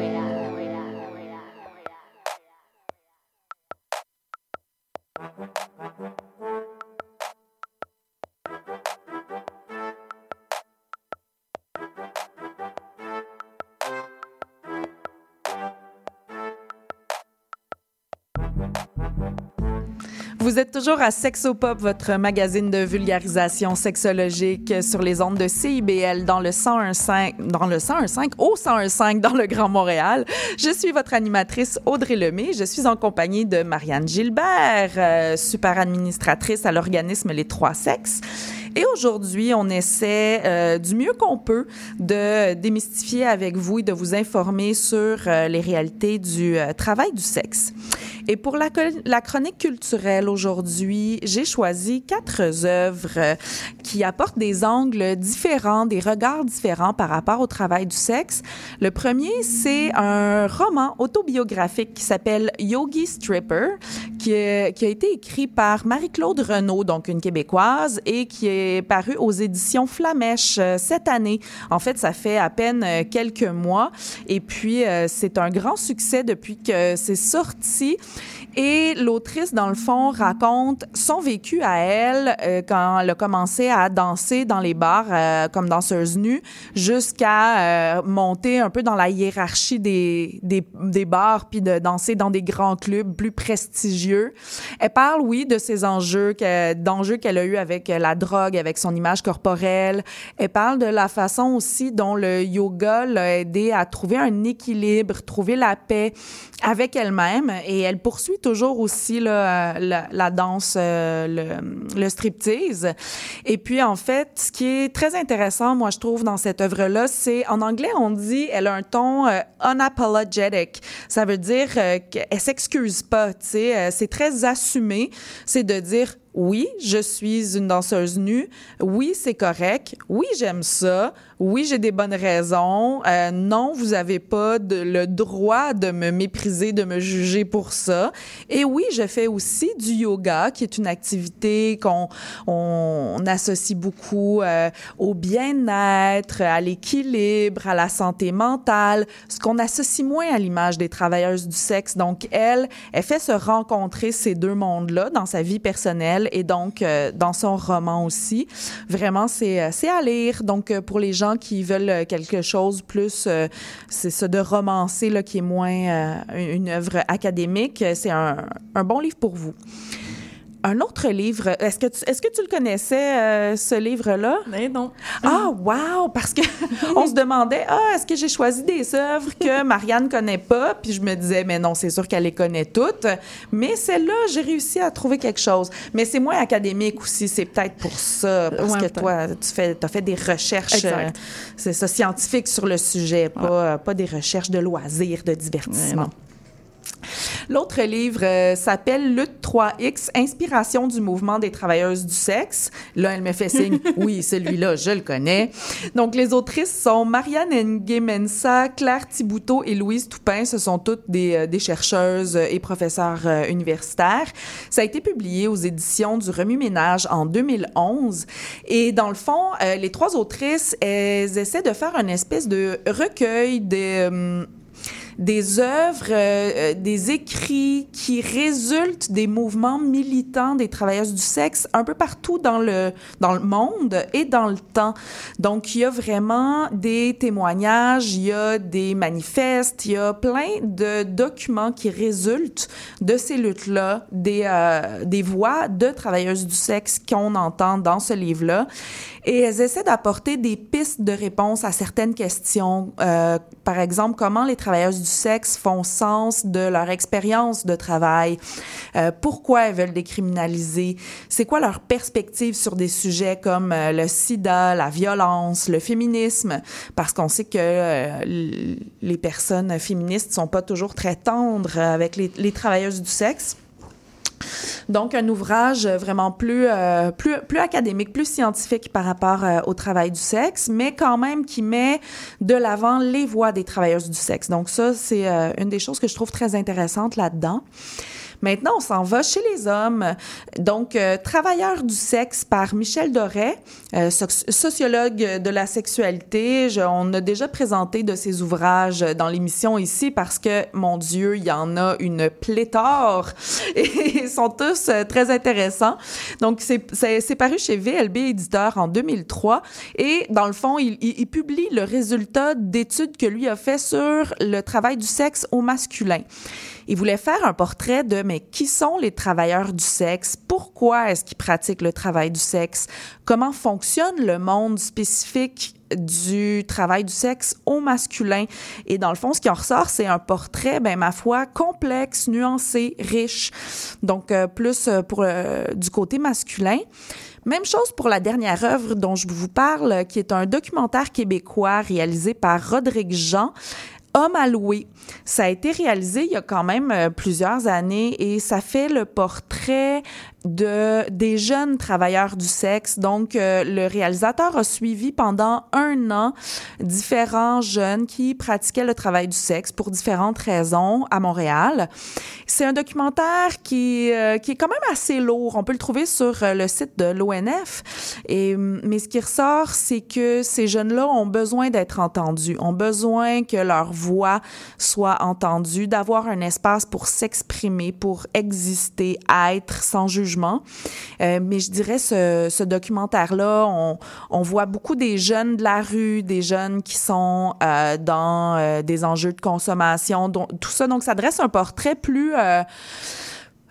Thank you. Vous êtes toujours à Sexopop, votre magazine de vulgarisation sexologique sur les ondes de CIBL dans le 101.5, dans le 101.5, au 101.5 dans le Grand Montréal. Je suis votre animatrice Audrey Lemay. Je suis en compagnie de Marianne Gilbert, euh, super administratrice à l'organisme Les Trois Sexes. Et aujourd'hui, on essaie euh, du mieux qu'on peut de démystifier avec vous et de vous informer sur euh, les réalités du euh, travail du sexe. Et pour la, chronique culturelle aujourd'hui, j'ai choisi quatre œuvres euh, qui apportent des angles différents, des regards différents par rapport au travail du sexe. Le premier, c'est un roman autobiographique qui s'appelle Yogi Stripper, qui, est- qui a été écrit par Marie-Claude Renaud, donc une Québécoise, et qui est paru aux éditions Flamèche euh, cette année. En fait, ça fait à peine euh, quelques mois. Et puis, euh, c'est un grand succès depuis que c'est sorti. Et l'autrice, dans le fond, raconte son vécu à elle euh, quand elle a commencé à danser dans les bars euh, comme danseuse nue jusqu'à euh, monter un peu dans la hiérarchie des, des, bars puis de danser dans des grands clubs plus prestigieux. Elle parle, oui, de ces enjeux, que- d'enjeux qu'elle a eu avec la drogue, avec son image corporelle. Elle parle de la façon aussi dont le yoga l'a aidé à trouver un équilibre, trouver la paix avec elle-même. Et elle poursuit toujours aussi la, danse, euh, le, le striptease. Et puis, en fait, ce qui est très intéressant, moi, je trouve, dans cette œuvre-là, c'est, en anglais, on dit, elle a un ton euh, unapologetic. Ça veut dire euh, qu'elle s'excuse pas, tu sais. euh, c'est très assumé. C'est de dire, oui, je suis une danseuse nue. Oui, c'est correct. Oui, j'aime ça. Oui, j'ai des bonnes raisons. Euh, non, vous avez pas de- le droit de me mépriser, de me juger pour ça. Et oui, je fais aussi du yoga, qui est une activité qu'on on, associe beaucoup euh, au bien-être, à l'équilibre, à la santé mentale, ce qu'on associe moins à l'image des travailleuses du sexe. Donc, elle, elle fait se rencontrer ces deux mondes-là dans sa vie personnelle et donc euh, dans son roman aussi. Vraiment, c'est euh, à lire. Donc, euh, pour les gens qui veulent euh, quelque chose plus, euh, c'est ça, de romancé, là, qui est moins euh, une œuvre académique, c'est un bon livre pour vous. Un autre livre, est-ce que tu, est-ce que tu le connaissais, euh, ce livre-là? Mais non. Ah, wow! Parce que on se demandait, ah, est-ce que j'ai choisi des œuvres que Marianne connaît pas? Puis je me disais, mais non, c'est sûr qu'elle les connaît toutes. Mais celle-là, j'ai réussi à trouver quelque chose. Mais c'est moins académique aussi, c'est peut-être pour ça. Parce Ouais, que toi, tu fais, as fait des recherches, euh, c'est ça, scientifiques sur le sujet, pas, pas des recherches de loisirs, de divertissement. L'autre livre euh, s'appelle Lutte 3X, Inspiration du mouvement des travailleuses du sexe. Là, elle me fait signe, oui, celui-là, je le connais. Donc, les autrices sont Marianne Nguemensa, Claire Thibouteau et Louise Toupin. Ce sont toutes des, euh, des chercheuses et professeurs euh, universitaires. Ça a été publié aux éditions du Remue-Ménage en 2011. Et dans le fond, les trois autrices, elles essaient de faire une espèce de recueil de... des œuvres, euh, euh, des écrits qui résultent des mouvements militants des travailleuses du sexe un peu partout dans le, dans le monde et dans le temps. Donc, il y a vraiment des témoignages, il y a des manifestes, il y a plein de documents qui résultent de ces luttes-là, des, euh, des voix de travailleuses du sexe qu'on entend dans ce livre-là. Et elles essaient d'apporter des pistes de réponse à certaines questions. Euh, par exemple, comment les travailleuses du sexe font sens de leur expérience de travail, euh, pourquoi elles veulent décriminaliser, c'est quoi leur perspective sur des sujets comme euh, le sida, la violence, le féminisme, parce qu'on sait que euh, les personnes féministes sont pas toujours très tendres avec les, les travailleuses du sexe. Donc, un ouvrage vraiment plus, euh, plus, plus académique, plus scientifique par rapport euh, au travail du sexe, mais quand même qui met de l'avant les voix des travailleuses du sexe. Donc, ça, c'est euh, une des choses que je trouve très intéressante là-dedans. Maintenant, on s'en va chez les hommes. Donc, euh, Travailleurs du sexe par Michel Doré, euh, soci- sociologue de la sexualité. On a déjà présenté de ses ouvrages dans l'émission ici parce que, mon Dieu, il y en a une pléthore et ils sont tous euh, très intéressants. Donc, c'est- paru chez VLB Éditeur en 2003 et, dans le fond, il- il publie le résultat d'études que lui a fait sur le travail du sexe au masculin. Il voulait faire un portrait de mais qui sont les travailleurs du sexe? Pourquoi est-ce qu'ils pratiquent le travail du sexe? Comment fonctionne le monde spécifique du travail du sexe au masculin? Et dans le fond, ce qui en ressort, c'est un portrait, ben, ma foi, complexe, nuancé, riche. Donc, euh, plus euh, pour euh, du côté masculin. Même chose pour la dernière œuvre dont je vous parle, qui est un documentaire québécois réalisé par Rodrigue Jean, Homme à louer. Ça a été réalisé il y a quand même euh, plusieurs années et ça fait le portrait de des jeunes travailleurs du sexe. Donc, euh, le réalisateur a suivi pendant un an différents jeunes qui pratiquaient le travail du sexe pour différentes raisons à Montréal. C'est un documentaire qui, euh, qui est quand même assez lourd. On peut le trouver sur euh, le site de l'ONF. Et, mais ce qui ressort, c'est que ces jeunes-là ont besoin d'être entendus, ont besoin que leur voix soit entendue, d'avoir un espace pour s'exprimer, pour exister, être sans jugement. Euh, mais je dirais, ce, documentaire-là, on, voit beaucoup des jeunes de la rue, des jeunes qui sont euh, dans euh, des enjeux de consommation, dont- tout ça. Donc, ça dresse un portrait plus...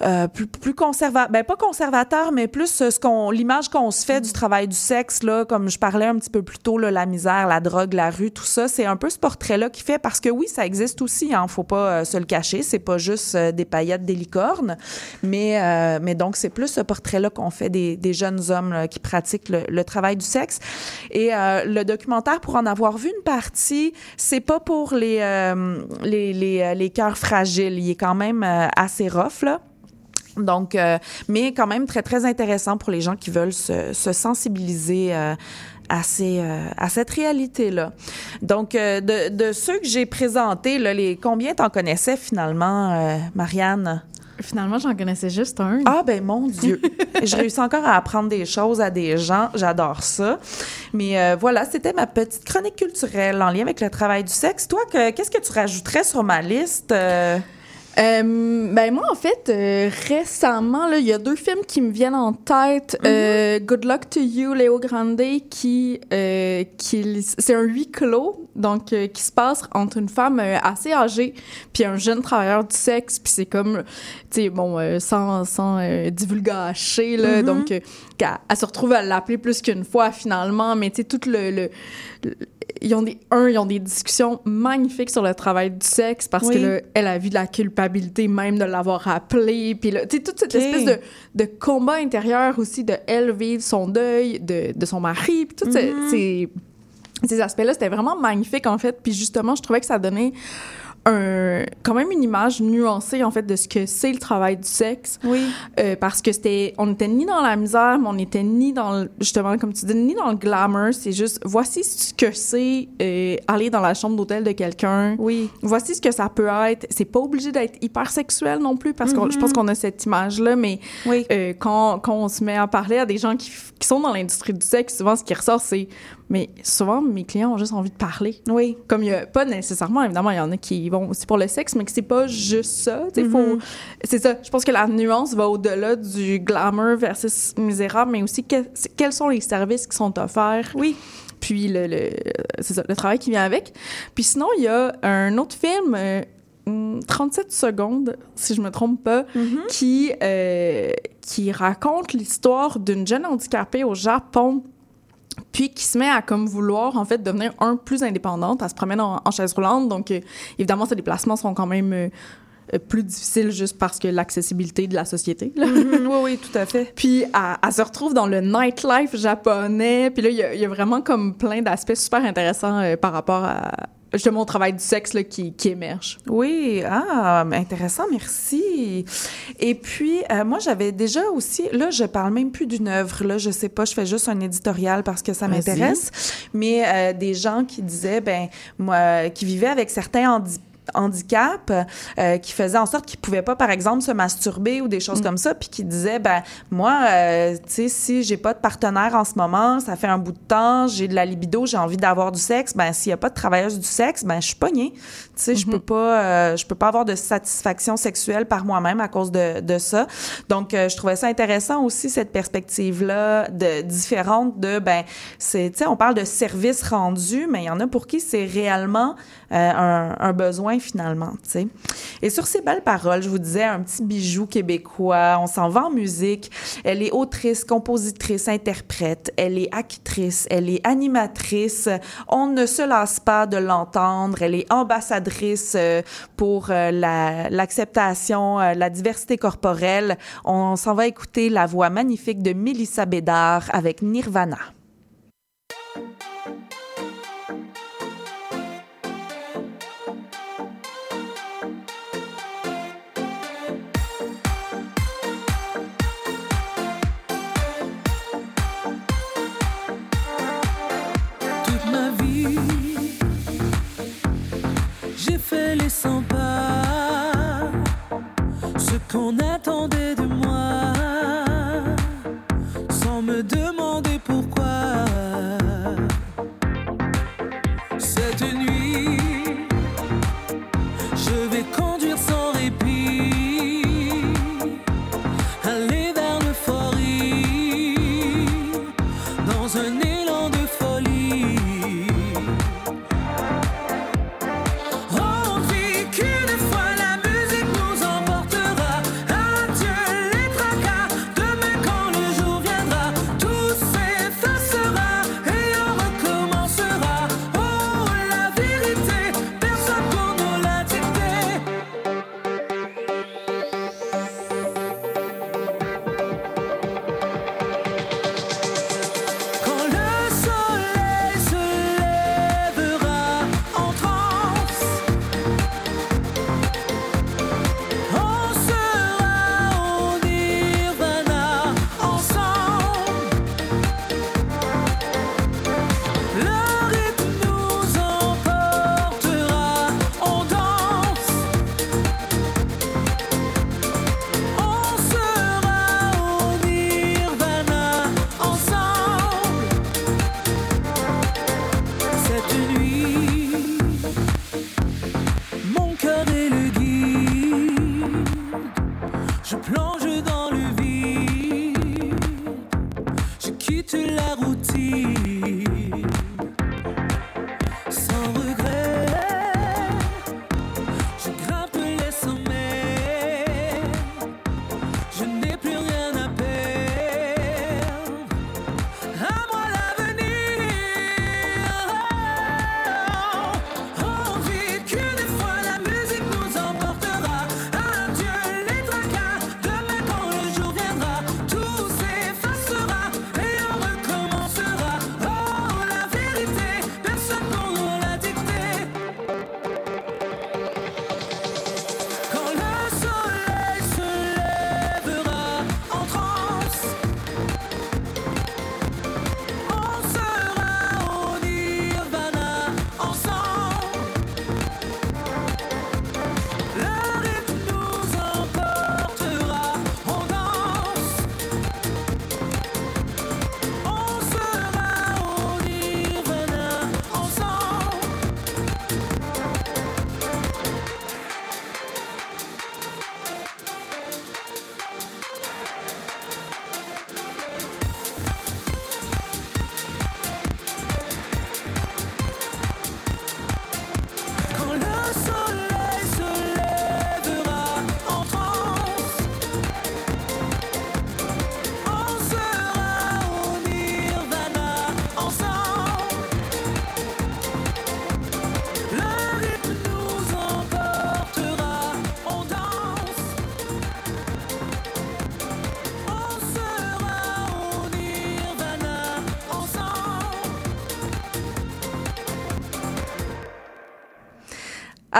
euh, plus, plus conservateur, ben pas conservateur, mais plus euh, ce qu'on, l'image qu'on se fait du travail du sexe, là, comme je parlais un petit peu plus tôt, là, la misère, la drogue, la rue, tout ça, c'est un peu ce portrait-là qui fait, parce que oui, ça existe aussi, hein, faut pas euh, se le cacher, c'est pas juste euh, des paillettes, des licornes, mais, euh, mais donc c'est plus ce portrait-là qu'on fait des, des jeunes hommes là, qui pratiquent le, le travail du sexe. Et euh, le documentaire, pour en avoir vu une partie, c'est pas pour les, euh, les, les, les cœurs fragiles, il est quand même euh, assez rough, là. Donc, euh, mais quand même très, très intéressant pour les gens qui veulent se, se sensibiliser euh, à, ces, euh, à cette réalité-là. Donc, de, de ceux que j'ai présentés, là, les, combien t'en connaissais finalement, Marianne? Finalement, j'en connaissais juste un. Ah ben mon Dieu, je réussis encore à apprendre des choses à des gens, j'adore ça. Mais euh, voilà, c'était ma petite chronique culturelle en lien avec le travail du sexe. Toi, que- qu'est-ce que tu rajouterais sur ma liste? euh? Euh, ben moi, en fait, euh, récemment, là, il y a deux films qui me viennent en tête. Euh, Good Luck to You, Léo Grande, qui, euh, qui c'est un huis clos, donc euh, qui se passe entre une femme euh, assez âgée puis un jeune travailleur du sexe, puis c'est comme, tu sais, bon, euh, sans, sans euh, divulgacher, là, Mhm. donc qu'elle elle se retrouve à l'appeler plus qu'une fois finalement, mais tu sais, tout le, le, le- ils ont des un ils ont des discussions magnifiques sur le travail du sexe parce Oui. que là, elle a vu de la culpabilité même de l'avoir appelé puis là tu sais toute cette espèce de, de combat intérieur aussi de elle vivre son deuil de, de son mari puis tous ces- Mhm. ces ces aspects-là c'était vraiment magnifique en fait puis justement je trouvais que ça donnait un quand même une image nuancée en fait de ce que c'est le travail du sexe Oui. euh, parce que c'était on était ni dans la misère mais on était ni dans le- justement comme tu dis ni dans le glamour c'est juste voici ce que c'est euh, aller dans la chambre d'hôtel de quelqu'un Oui. voici ce que ça peut être c'est pas obligé d'être hyper sexuel non plus parce que je pense qu'on a cette image là mais Oui. euh, quand, quand on se met à parler à des gens qui, qui sont dans l'industrie du sexe souvent ce qui ressort c'est Mais souvent, mes clients ont juste envie de parler. Oui. Comme il y a pas nécessairement, évidemment, il y en a qui vont aussi pour le sexe, mais que c'est pas juste ça. Mm-hmm. faut- C'est ça. Je pense que la nuance va au-delà du glamour versus misérable, mais aussi que- quels sont les services qui sont offerts. Oui. Puis le, le- c'est ça, le travail qui vient avec. Puis sinon, il y a un autre film. euh, hum, 37 secondes, si je me trompe pas, Mm-hmm. qui, euh, qui raconte l'histoire d'une jeune handicapée au Japon puis qui se met à comme vouloir en fait devenir un plus indépendante. Elle se promène en, en chaise roulante, donc euh, évidemment ses déplacements sont quand même euh, euh, plus difficiles juste parce que l'accessibilité de la société. là. Mhm, oui, oui, tout à fait. Puis elle, elle se retrouve dans le nightlife japonais. Puis là, il y a- il y, a vraiment comme plein d'aspects super intéressants euh, par rapport à justement au travail du sexe là, qui, qui émerge. Oui, ah, intéressant, merci. Et puis, euh, moi, j'avais déjà aussi, là, je parle même plus d'une œuvre, là, je sais pas, je fais juste un éditorial parce que ça m'intéresse, mais euh, des gens qui disaient, ben, moi, qui vivaient avec certains handicaps, handicap euh, qui faisaient en sorte qu'ils pouvaient pas par exemple se masturber ou des choses comme ça puis qui disaient ben moi euh, tu sais si j'ai pas de partenaire en ce moment ça fait un bout de temps j'ai de la libido j'ai envie d'avoir du sexe ben s'il y a pas de travailleuse du sexe ben je suis pognée. Tu sais je peux pas euh, je peux pas avoir de satisfaction sexuelle par moi-même à cause de, de ça. Donc euh, je trouvais ça intéressant aussi cette perspective là de différente de ben c'est tu sais on parle de service rendu mais il y en a pour qui c'est réellement un, un besoin finalement, tu sais. Et sur ces belles paroles, je vous disais un petit bijou québécois, on s'en va en musique. Elle est autrice, compositrice, interprète, elle est actrice, elle est animatrice. On ne se lasse pas de l'entendre. Elle est ambassadrice euh, pour euh, la- l'acceptation, euh, la diversité corporelle. On s'en va écouter la voix magnifique de Mélissa Bédard avec Nirvana.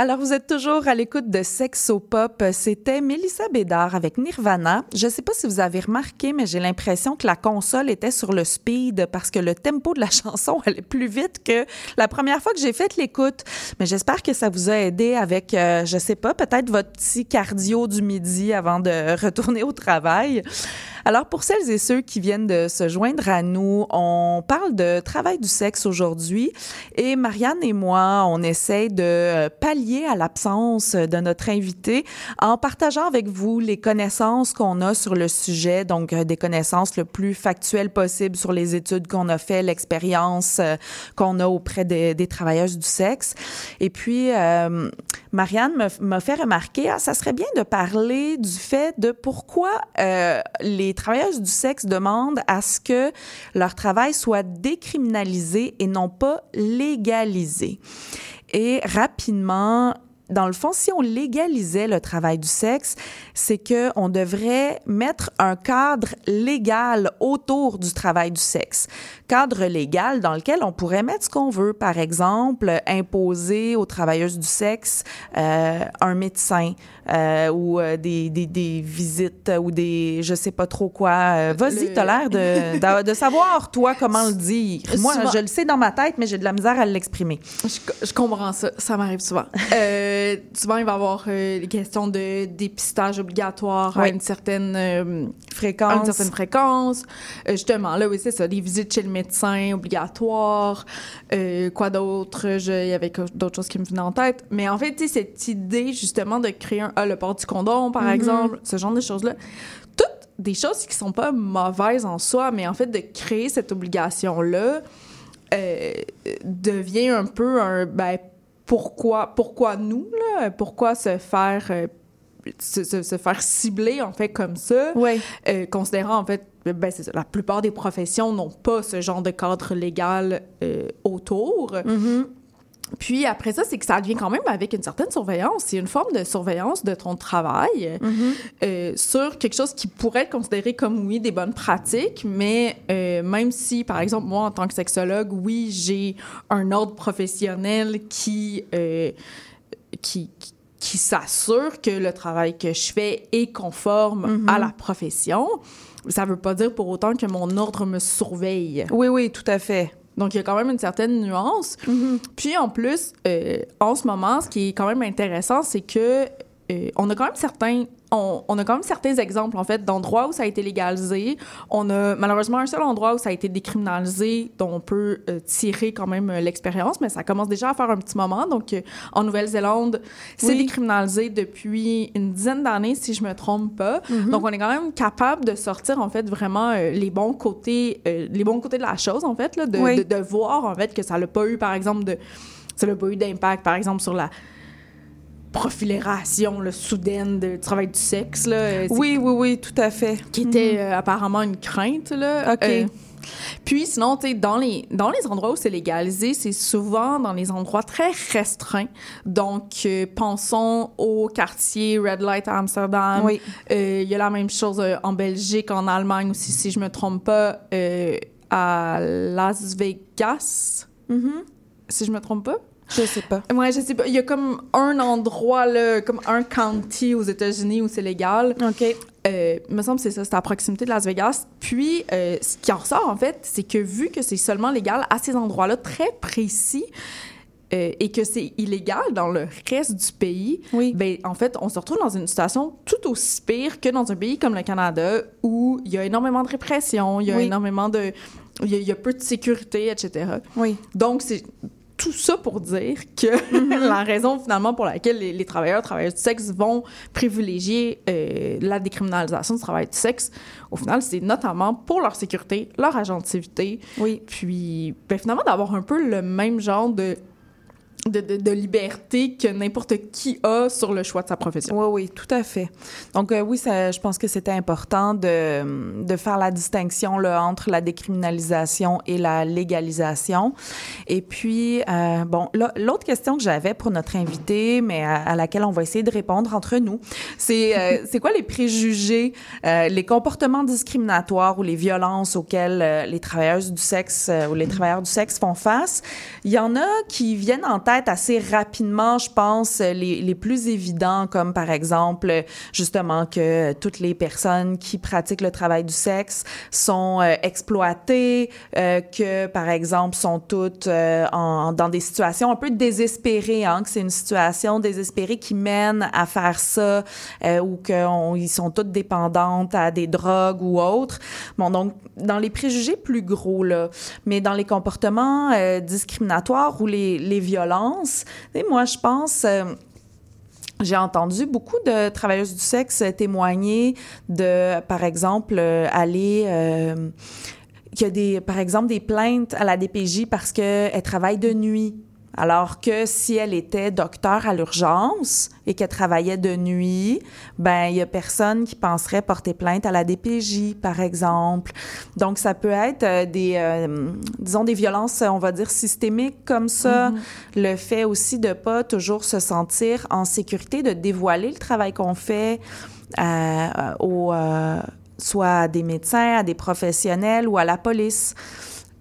Alors, vous êtes toujours à l'écoute de Sexopop. C'était Mélissa Bédard avec Nirvana. Je ne sais pas si vous avez remarqué, mais j'ai l'impression que la console était sur le speed parce que le tempo de la chanson allait plus vite que la première fois que j'ai fait l'écoute. Mais j'espère que ça vous a aidé avec, euh, je sais pas, peut-être votre petit cardio du midi avant de retourner au travail. Alors, pour celles et ceux qui viennent de se joindre à nous, on parle de travail du sexe aujourd'hui et Marianne et moi, on essaie de euh, pallier à l'absence de notre invité en partageant avec vous les connaissances qu'on a sur le sujet, donc euh, des connaissances le plus factuelles possible sur les études qu'on a fait, l'expérience euh, qu'on a auprès des, des travailleuses du sexe. Et puis, Marianne m'a fait remarquer, ah, ça serait bien de parler du fait de pourquoi les travailleuses du sexe demandent à ce que leur travail soit décriminalisé et non pas légalisé. Et rapidement, dans le fond, si on légalisait le travail du sexe, c'est que on devrait mettre un cadre légal autour du travail du sexe. Cadre légal dans lequel on pourrait mettre ce qu'on veut. Par exemple, imposer aux travailleuses du sexe euh, un médecin euh, ou euh, des, des, des visites ou des je sais pas trop quoi. Euh, Vas-y, Le- t'as l'air de, de, de savoir, toi, comment le dire. Moi, Souvent- je le sais dans ma tête, mais j'ai de la misère à l'exprimer. Je, je comprends ça, ça m'arrive souvent. Euh, souvent, il va y avoir des questions de dépistage obligatoire à une certaine Fréquence. à une certaine fréquence. Justement, là, oui, c'est ça, des visites chez le médecin obligatoires. Euh, quoi d'autre? Il y avait d'autres choses qui me venaient en tête. Mais en fait, tu sais, cette idée, justement, de créer un... ah, le port du condom, par Mhm. exemple, ce genre de choses-là. Toutes des choses qui sont pas mauvaises en soi, mais en fait, de créer cette obligation-là euh, devient un peu un... Ben, pourquoi, pourquoi nous, là? Pourquoi se faire... euh, se, se- se faire cibler, en fait, comme ça, euh, considérant, en fait, ben, ça, la plupart des professions n'ont pas ce genre de cadre légal euh, autour. Mhm. Puis après ça, c'est que ça devient quand même avec une certaine surveillance. C'est une forme de surveillance de ton travail Mhm. euh, sur quelque chose qui pourrait être considéré comme, oui, des bonnes pratiques, mais euh, même si, par exemple, moi, en tant que sexologue, oui, j'ai un ordre professionnel qui... euh, qui, qui- qui s'assure que le travail que je fais est conforme Mhm. à la profession. Ça veut pas dire pour autant que mon ordre me surveille. Oui, oui, tout à fait. Donc, il y a quand même une certaine nuance. Puis, en plus, euh, en ce moment, ce qui est quand même intéressant, c'est que euh, on a quand même certains... On, on a quand même certains exemples, en fait, d'endroits où ça a été légalisé. On a malheureusement un seul endroit où ça a été décriminalisé, dont on peut euh, tirer quand même euh, l'expérience, mais ça commence déjà à faire un petit moment. Donc, en Nouvelle-Zélande, c'est Oui. décriminalisé depuis une dizaine d'années, si je me trompe pas. Donc, on est quand même capable de sortir, en fait, vraiment les bons côtés, les bons côtés de la chose, en fait, là, de, Oui. de, de voir, en fait, que ça n'a pas eu, par exemple, de... Ça n'a pas eu d'impact, par exemple, sur la profilération là, soudaine de- travail du sexe, là, euh, Oui, oui, oui, tout à fait. qui était euh, apparemment une crainte. Là. OK. Euh, puis sinon, tu dans les, dans les endroits où c'est légalisé, c'est souvent dans les endroits très restreints. Donc, euh, pensons au quartier Red Light à Amsterdam. Oui. Euh, Il y a la même chose euh, en Belgique, en Allemagne aussi, si je me trompe pas, à Las Vegas, Mhm. si je me trompe pas. Je sais pas. Ouais, je sais pas. Il y a comme un endroit, là, comme un county aux États-Unis où c'est légal. OK. Euh, il me semble que c'est ça, c'est à proximité de Las Vegas. Puis, euh, ce qui en ressort, en fait, c'est que vu que c'est seulement légal à ces endroits-là très précis euh, et que c'est illégal dans le reste du pays, Oui. ben, en fait, on se retrouve dans une situation tout aussi pire que dans un pays comme le Canada où il y a énormément de répression, il y a Oui. énormément de... Il y, a, il y a peu de sécurité, etc. Oui. Donc, c'est tout ça pour dire que la raison finalement pour laquelle les, les travailleurs, travailleuses du sexe vont privilégier euh, la décriminalisation du travail du sexe, au final, c'est notamment pour leur sécurité, leur agentivité, Oui. puis ben, finalement d'avoir un peu le même genre de, de, de- de liberté que n'importe qui a sur le choix de sa profession. Oui, oui, tout à fait. Donc, euh, oui, ça, je pense que c'était important de, de faire la distinction là, entre la décriminalisation et la légalisation. Et puis, euh, bon, l'autre question que j'avais pour notre invité, mais à, à laquelle on va essayer de répondre entre nous, c'est euh, c'est quoi les préjugés, euh, les comportements discriminatoires ou les violences auxquelles euh, les travailleuses du sexe euh, ou les travailleurs du sexe font face? Il y en a qui viennent en tête assez rapidement, je pense, les, les plus évidents, comme par exemple, justement, que toutes les personnes qui pratiquent le travail du sexe sont euh, exploitées, euh, que, par exemple, sont toutes euh, en, dans des situations un peu désespérées, hein, que c'est une situation désespérée qui mène à faire ça, euh, ou qu'ils sont toutes dépendantes à des drogues ou autres. Bon, donc, dans les préjugés plus gros, là, mais dans les comportements euh, ou les, les violences, et moi, je pense... euh, j'ai entendu beaucoup de travailleuses du sexe témoigner de, par exemple, euh, aller... Euh, qu'il y a des, par exemple, des plaintes à la DPJ parce qu'elle travaille de nuit. Alors que si elle était docteur à l'urgence et qu'elle travaillait de nuit, ben il y a personne qui penserait porter plainte à la DPJ, par exemple. Donc ça peut être euh, des, euh, disons des violences, on va dire systémiques comme ça. Le fait aussi de pas toujours se sentir en sécurité, de dévoiler le travail qu'on fait euh, euh, soit à des médecins, à des professionnels ou à la police.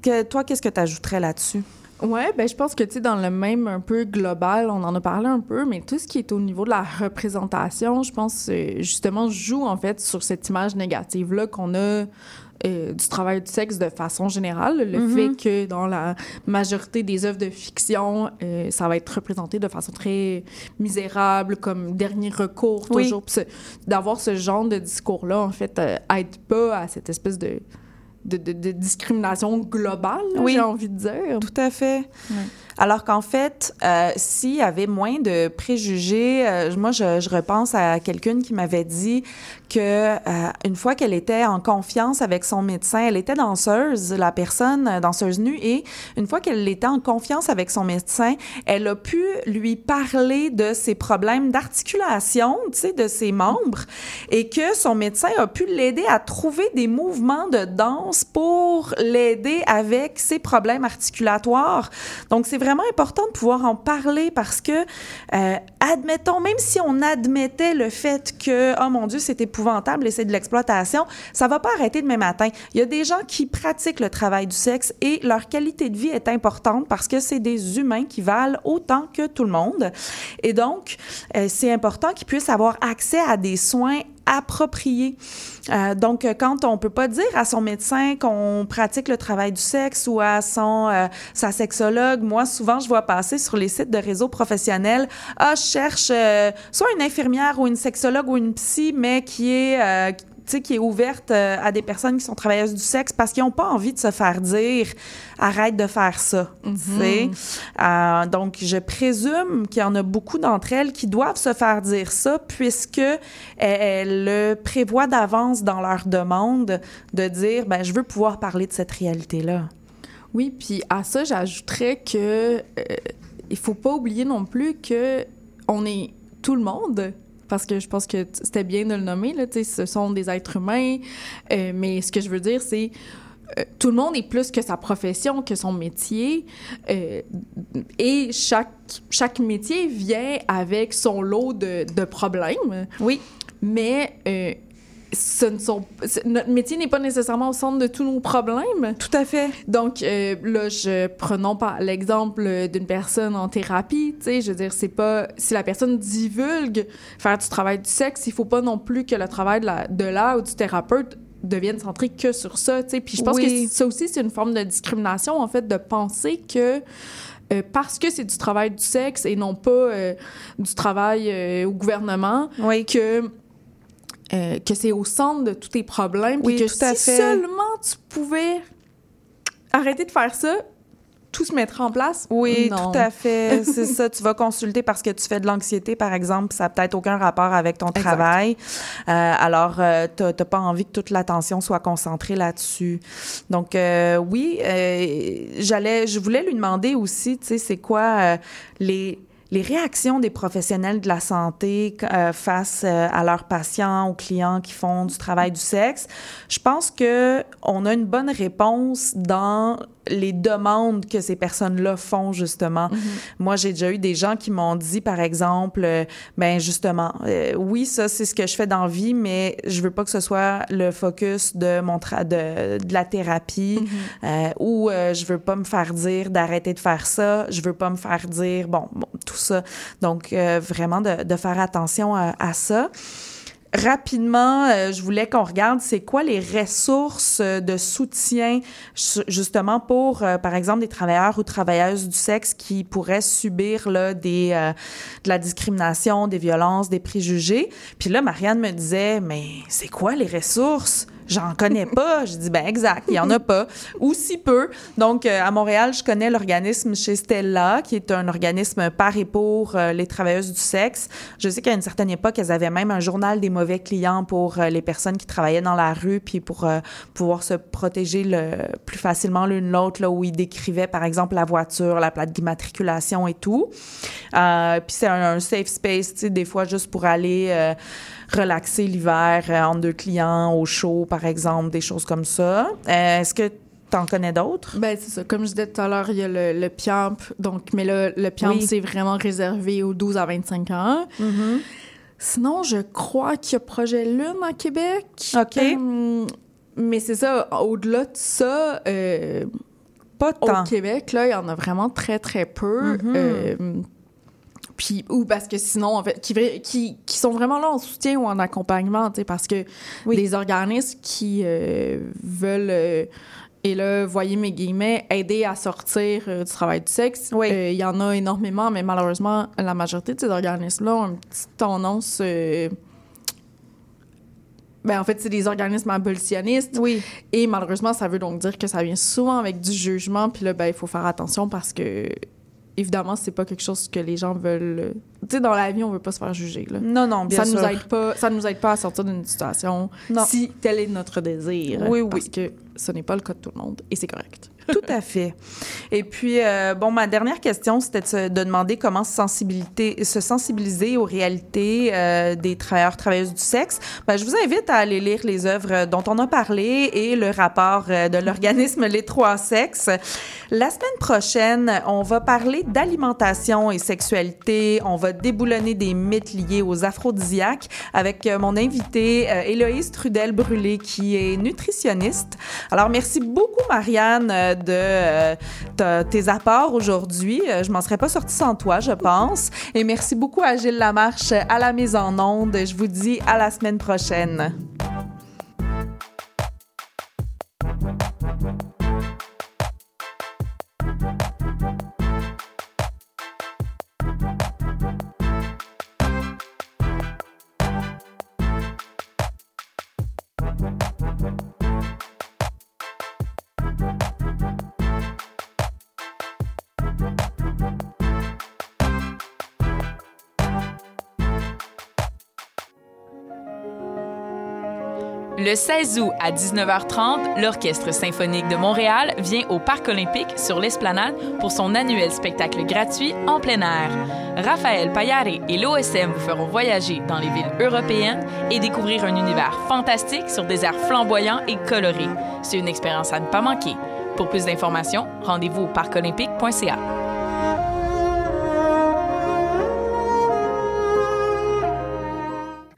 Que, toi, qu'est-ce que tu ajouterais là-dessus? Ouais, ben je pense que tu sais dans le même un peu global, on en a parlé un peu, mais tout ce qui est au niveau de la représentation, je pense euh, justement joue en fait sur cette image négative là qu'on a euh, du travail du sexe de façon générale, le Mhm. fait que dans la majorité des œuvres de fiction, euh, ça va être représenté de façon très misérable, comme dernier recours, toujours. D'avoir ce genre de discours-là, en fait, euh, aide pas à cette espèce de, de, de- de discrimination globale, Oui. j'ai envie de dire. Tout à fait. Alors qu'en fait, euh, s'il y avait moins de préjugés, euh, moi, je, je repense à quelqu'une qui m'avait dit que euh, une fois qu'elle était en confiance avec son médecin, elle était danseuse, la personne danseuse nue, et une fois qu'elle était en confiance avec son médecin, elle a pu lui parler de ses problèmes d'articulation, tu sais, de ses membres, et que son médecin a pu l'aider à trouver des mouvements de danse pour l'aider avec ses problèmes articulatoires. Donc, c'est important de pouvoir en parler parce que, euh, admettons, même si on admettait le fait que, oh mon Dieu, c'est épouvantable et c'est de l'exploitation, ça va pas arrêter demain matin. Il y a des gens qui pratiquent le travail du sexe et leur qualité de vie est importante parce que c'est des humains qui valent autant que tout le monde. Et donc, euh, c'est important qu'ils puissent avoir accès à des soins appropriés. Euh, donc, euh, quand on peut pas dire à son médecin qu'on pratique le travail du sexe ou à son euh, sa sexologue, moi souvent je vois passer sur les sites de réseaux professionnels, ah je cherche soit une infirmière ou une sexologue ou une psy, mais qui est qui est ouverte euh, à des personnes qui sont travailleuses du sexe parce qu'ils n'ont pas envie de se faire dire arrête de faire ça. sais. Euh, donc, je présume qu'il y en a beaucoup d'entre elles qui doivent se faire dire ça puisque elles le prévoient d'avance dans leur demande de dire ben, je veux pouvoir parler de cette réalité-là. Oui, puis à ça, j'ajouterais que euh, il faut pas oublier non plus que on est tout le monde. Parce que je pense que c'était bien de le nommer, là, ce sont des êtres humains. Euh, mais ce que je veux dire, c'est euh, tout le monde est plus que sa profession, que son métier. Euh, et chaque, chaque métier vient avec son lot de, de problèmes. Oui. Mais euh, ce ne sont, c'est- notre métier n'est pas nécessairement au centre de tous nos problèmes. Tout à fait. Donc euh, là, je prenons par l'exemple d'une personne en thérapie. Tu sais, je veux dire, c'est pas si la personne divulgue faire du travail du sexe, il faut pas non plus que le travail de la, de la ou du thérapeute devienne centré que sur ça. Tu sais, puis je pense Oui. que ça aussi c'est une forme de discrimination en fait de penser que euh, parce que c'est du travail du sexe et non pas euh, du travail euh, au gouvernement, Oui. que euh, que c'est au centre de tous tes problèmes, Oui, puis que tout à si fait. seulement tu pouvais arrêter de faire ça, tout se mettra en place. Oui, Non. tout à fait. C'est ça. Tu vas consulter parce que tu fais de l'anxiété, par exemple, ça n'a peut-être aucun rapport avec ton Exact. travail. Euh, alors, euh, tu n'as pas envie que toute l'attention soit concentrée là-dessus. Donc, euh, oui, j'allais, je voulais lui demander aussi, tu sais, c'est quoi les les réactions des professionnels de la santé euh, face euh, à leurs patients, aux clients qui font du travail du sexe, je pense que on a une bonne réponse dans les demandes que ces personnes-là font, justement. Moi, j'ai déjà eu des gens qui m'ont dit, par exemple, euh, ben justement, euh, oui, ça, c'est ce que je fais dans la vie, mais je veux pas que ce soit le focus de mon tra- de, de la thérapie euh, ou euh, je veux pas me faire dire d'arrêter de faire ça, je veux pas me faire dire, bon, bon tout ça. Donc, euh, vraiment de, de faire attention à, à ça. Rapidement, euh, je voulais qu'on regarde c'est quoi les ressources euh, de soutien ju- justement pour, euh, par exemple, des travailleurs ou travailleuses du sexe qui pourraient subir là, des, euh, de la discrimination, des violences, des préjugés. Puis là, Marianne me disait, mais c'est quoi les ressources? J'en connais pas. Je dis, ben exact, il y en a pas, ou si peu. Donc, euh, à Montréal, je connais l'organisme chez Stella, qui est un organisme par et pour euh, les travailleuses du sexe. Je sais qu'à une certaine époque, elles avaient même un journal des mauvais clients pour euh, les personnes qui travaillaient dans la rue, puis pour euh, pouvoir se protéger le plus facilement l'une l'autre, là où ils décrivaient, par exemple, la voiture, la plaque d'immatriculation et tout. Euh, puis c'est un, un safe space, tu sais, des fois juste pour aller euh, relaxer l'hiver euh, entre deux clients au chaud, par exemple, des choses comme ça. Euh, Est-ce que tu en connais d'autres? Ben, c'est ça. Comme je disais tout à l'heure, il y a le, le PIAMP. Donc, mais là, le PIAMP, Oui. c'est vraiment réservé aux 12 à 25 ans. Sinon, je crois qu'il y a Projet Lune à Québec. OK. Euh, mais c'est ça, au-delà de ça, euh, Pas tant. au Québec, là, il y en a vraiment très, très peu. Mhm. Euh, puis, ou parce que sinon, en fait, qui, qui, qui sont vraiment là en soutien ou en accompagnement, tu sais, parce que Oui. les organismes qui euh, veulent, euh, et là, voyez mes guillemets, aider à sortir euh, du travail du sexe, Oui. euh, il y en a énormément, mais malheureusement, la majorité de ces organismes-là ont une petite tendance. euh, ben, en fait, c'est des organismes abolitionnistes. Oui. Et malheureusement, ça veut donc dire que ça vient souvent avec du jugement. Puis là, ben, il faut faire attention parce que, évidemment, c'est pas quelque chose que les gens veulent. Tu sais, dans la vie, on veut pas se faire juger. Là. Non, non, bien ça sûr. nous aide pas. Ça nous aide pas à sortir d'une situation Non. si tel est notre désir. Oui, oui. Parce que ce n'est pas le cas de tout le monde et c'est correct. Tout à fait. Et puis, euh, bon, ma dernière question, c'était de, se- de demander comment se, se sensibiliser aux réalités euh, des travailleurs, travailleuses du sexe. Ben, je vous invite à aller lire les œuvres dont on a parlé et le rapport euh, de l'organisme Les Trois Sexes. La semaine prochaine, on va parler d'alimentation et sexualité. On va déboulonner des mythes liés aux aphrodisiaques avec euh, mon invitée euh, Héloïse Trudel-Brûlé, qui est nutritionniste. Alors, merci beaucoup, Marianne, euh, de tes apports aujourd'hui. Je m'en serais pas sortie sans toi, je pense. Et merci beaucoup à Gilles Lamarche à la mise en onde. Je vous dis à la semaine prochaine. Le 16 août à 19h30, l'Orchestre symphonique de Montréal vient au Parc olympique sur l'Esplanade pour son annuel spectacle gratuit en plein air. Raphaël Payare et l'OSM vous feront voyager dans les villes européennes et découvrir un univers fantastique sur des airs flamboyants et colorés. C'est une expérience à ne pas manquer. Pour plus d'informations, rendez-vous au parcolympique.ca.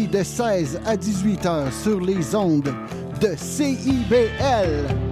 de 16 à 18 heures sur les ondes de CIBL.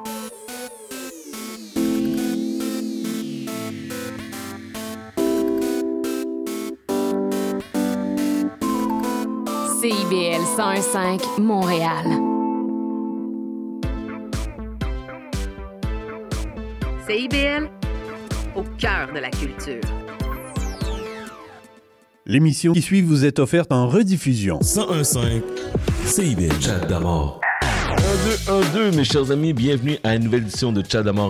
CIBL 1015 Montréal. CIBL, au cœur de la culture. L'émission qui suit vous est offerte en rediffusion. 1015 CIBL. Chat d'amour. 1, 2, 1, 2, mes chers amis, bienvenue à une nouvelle édition de Chat d'amour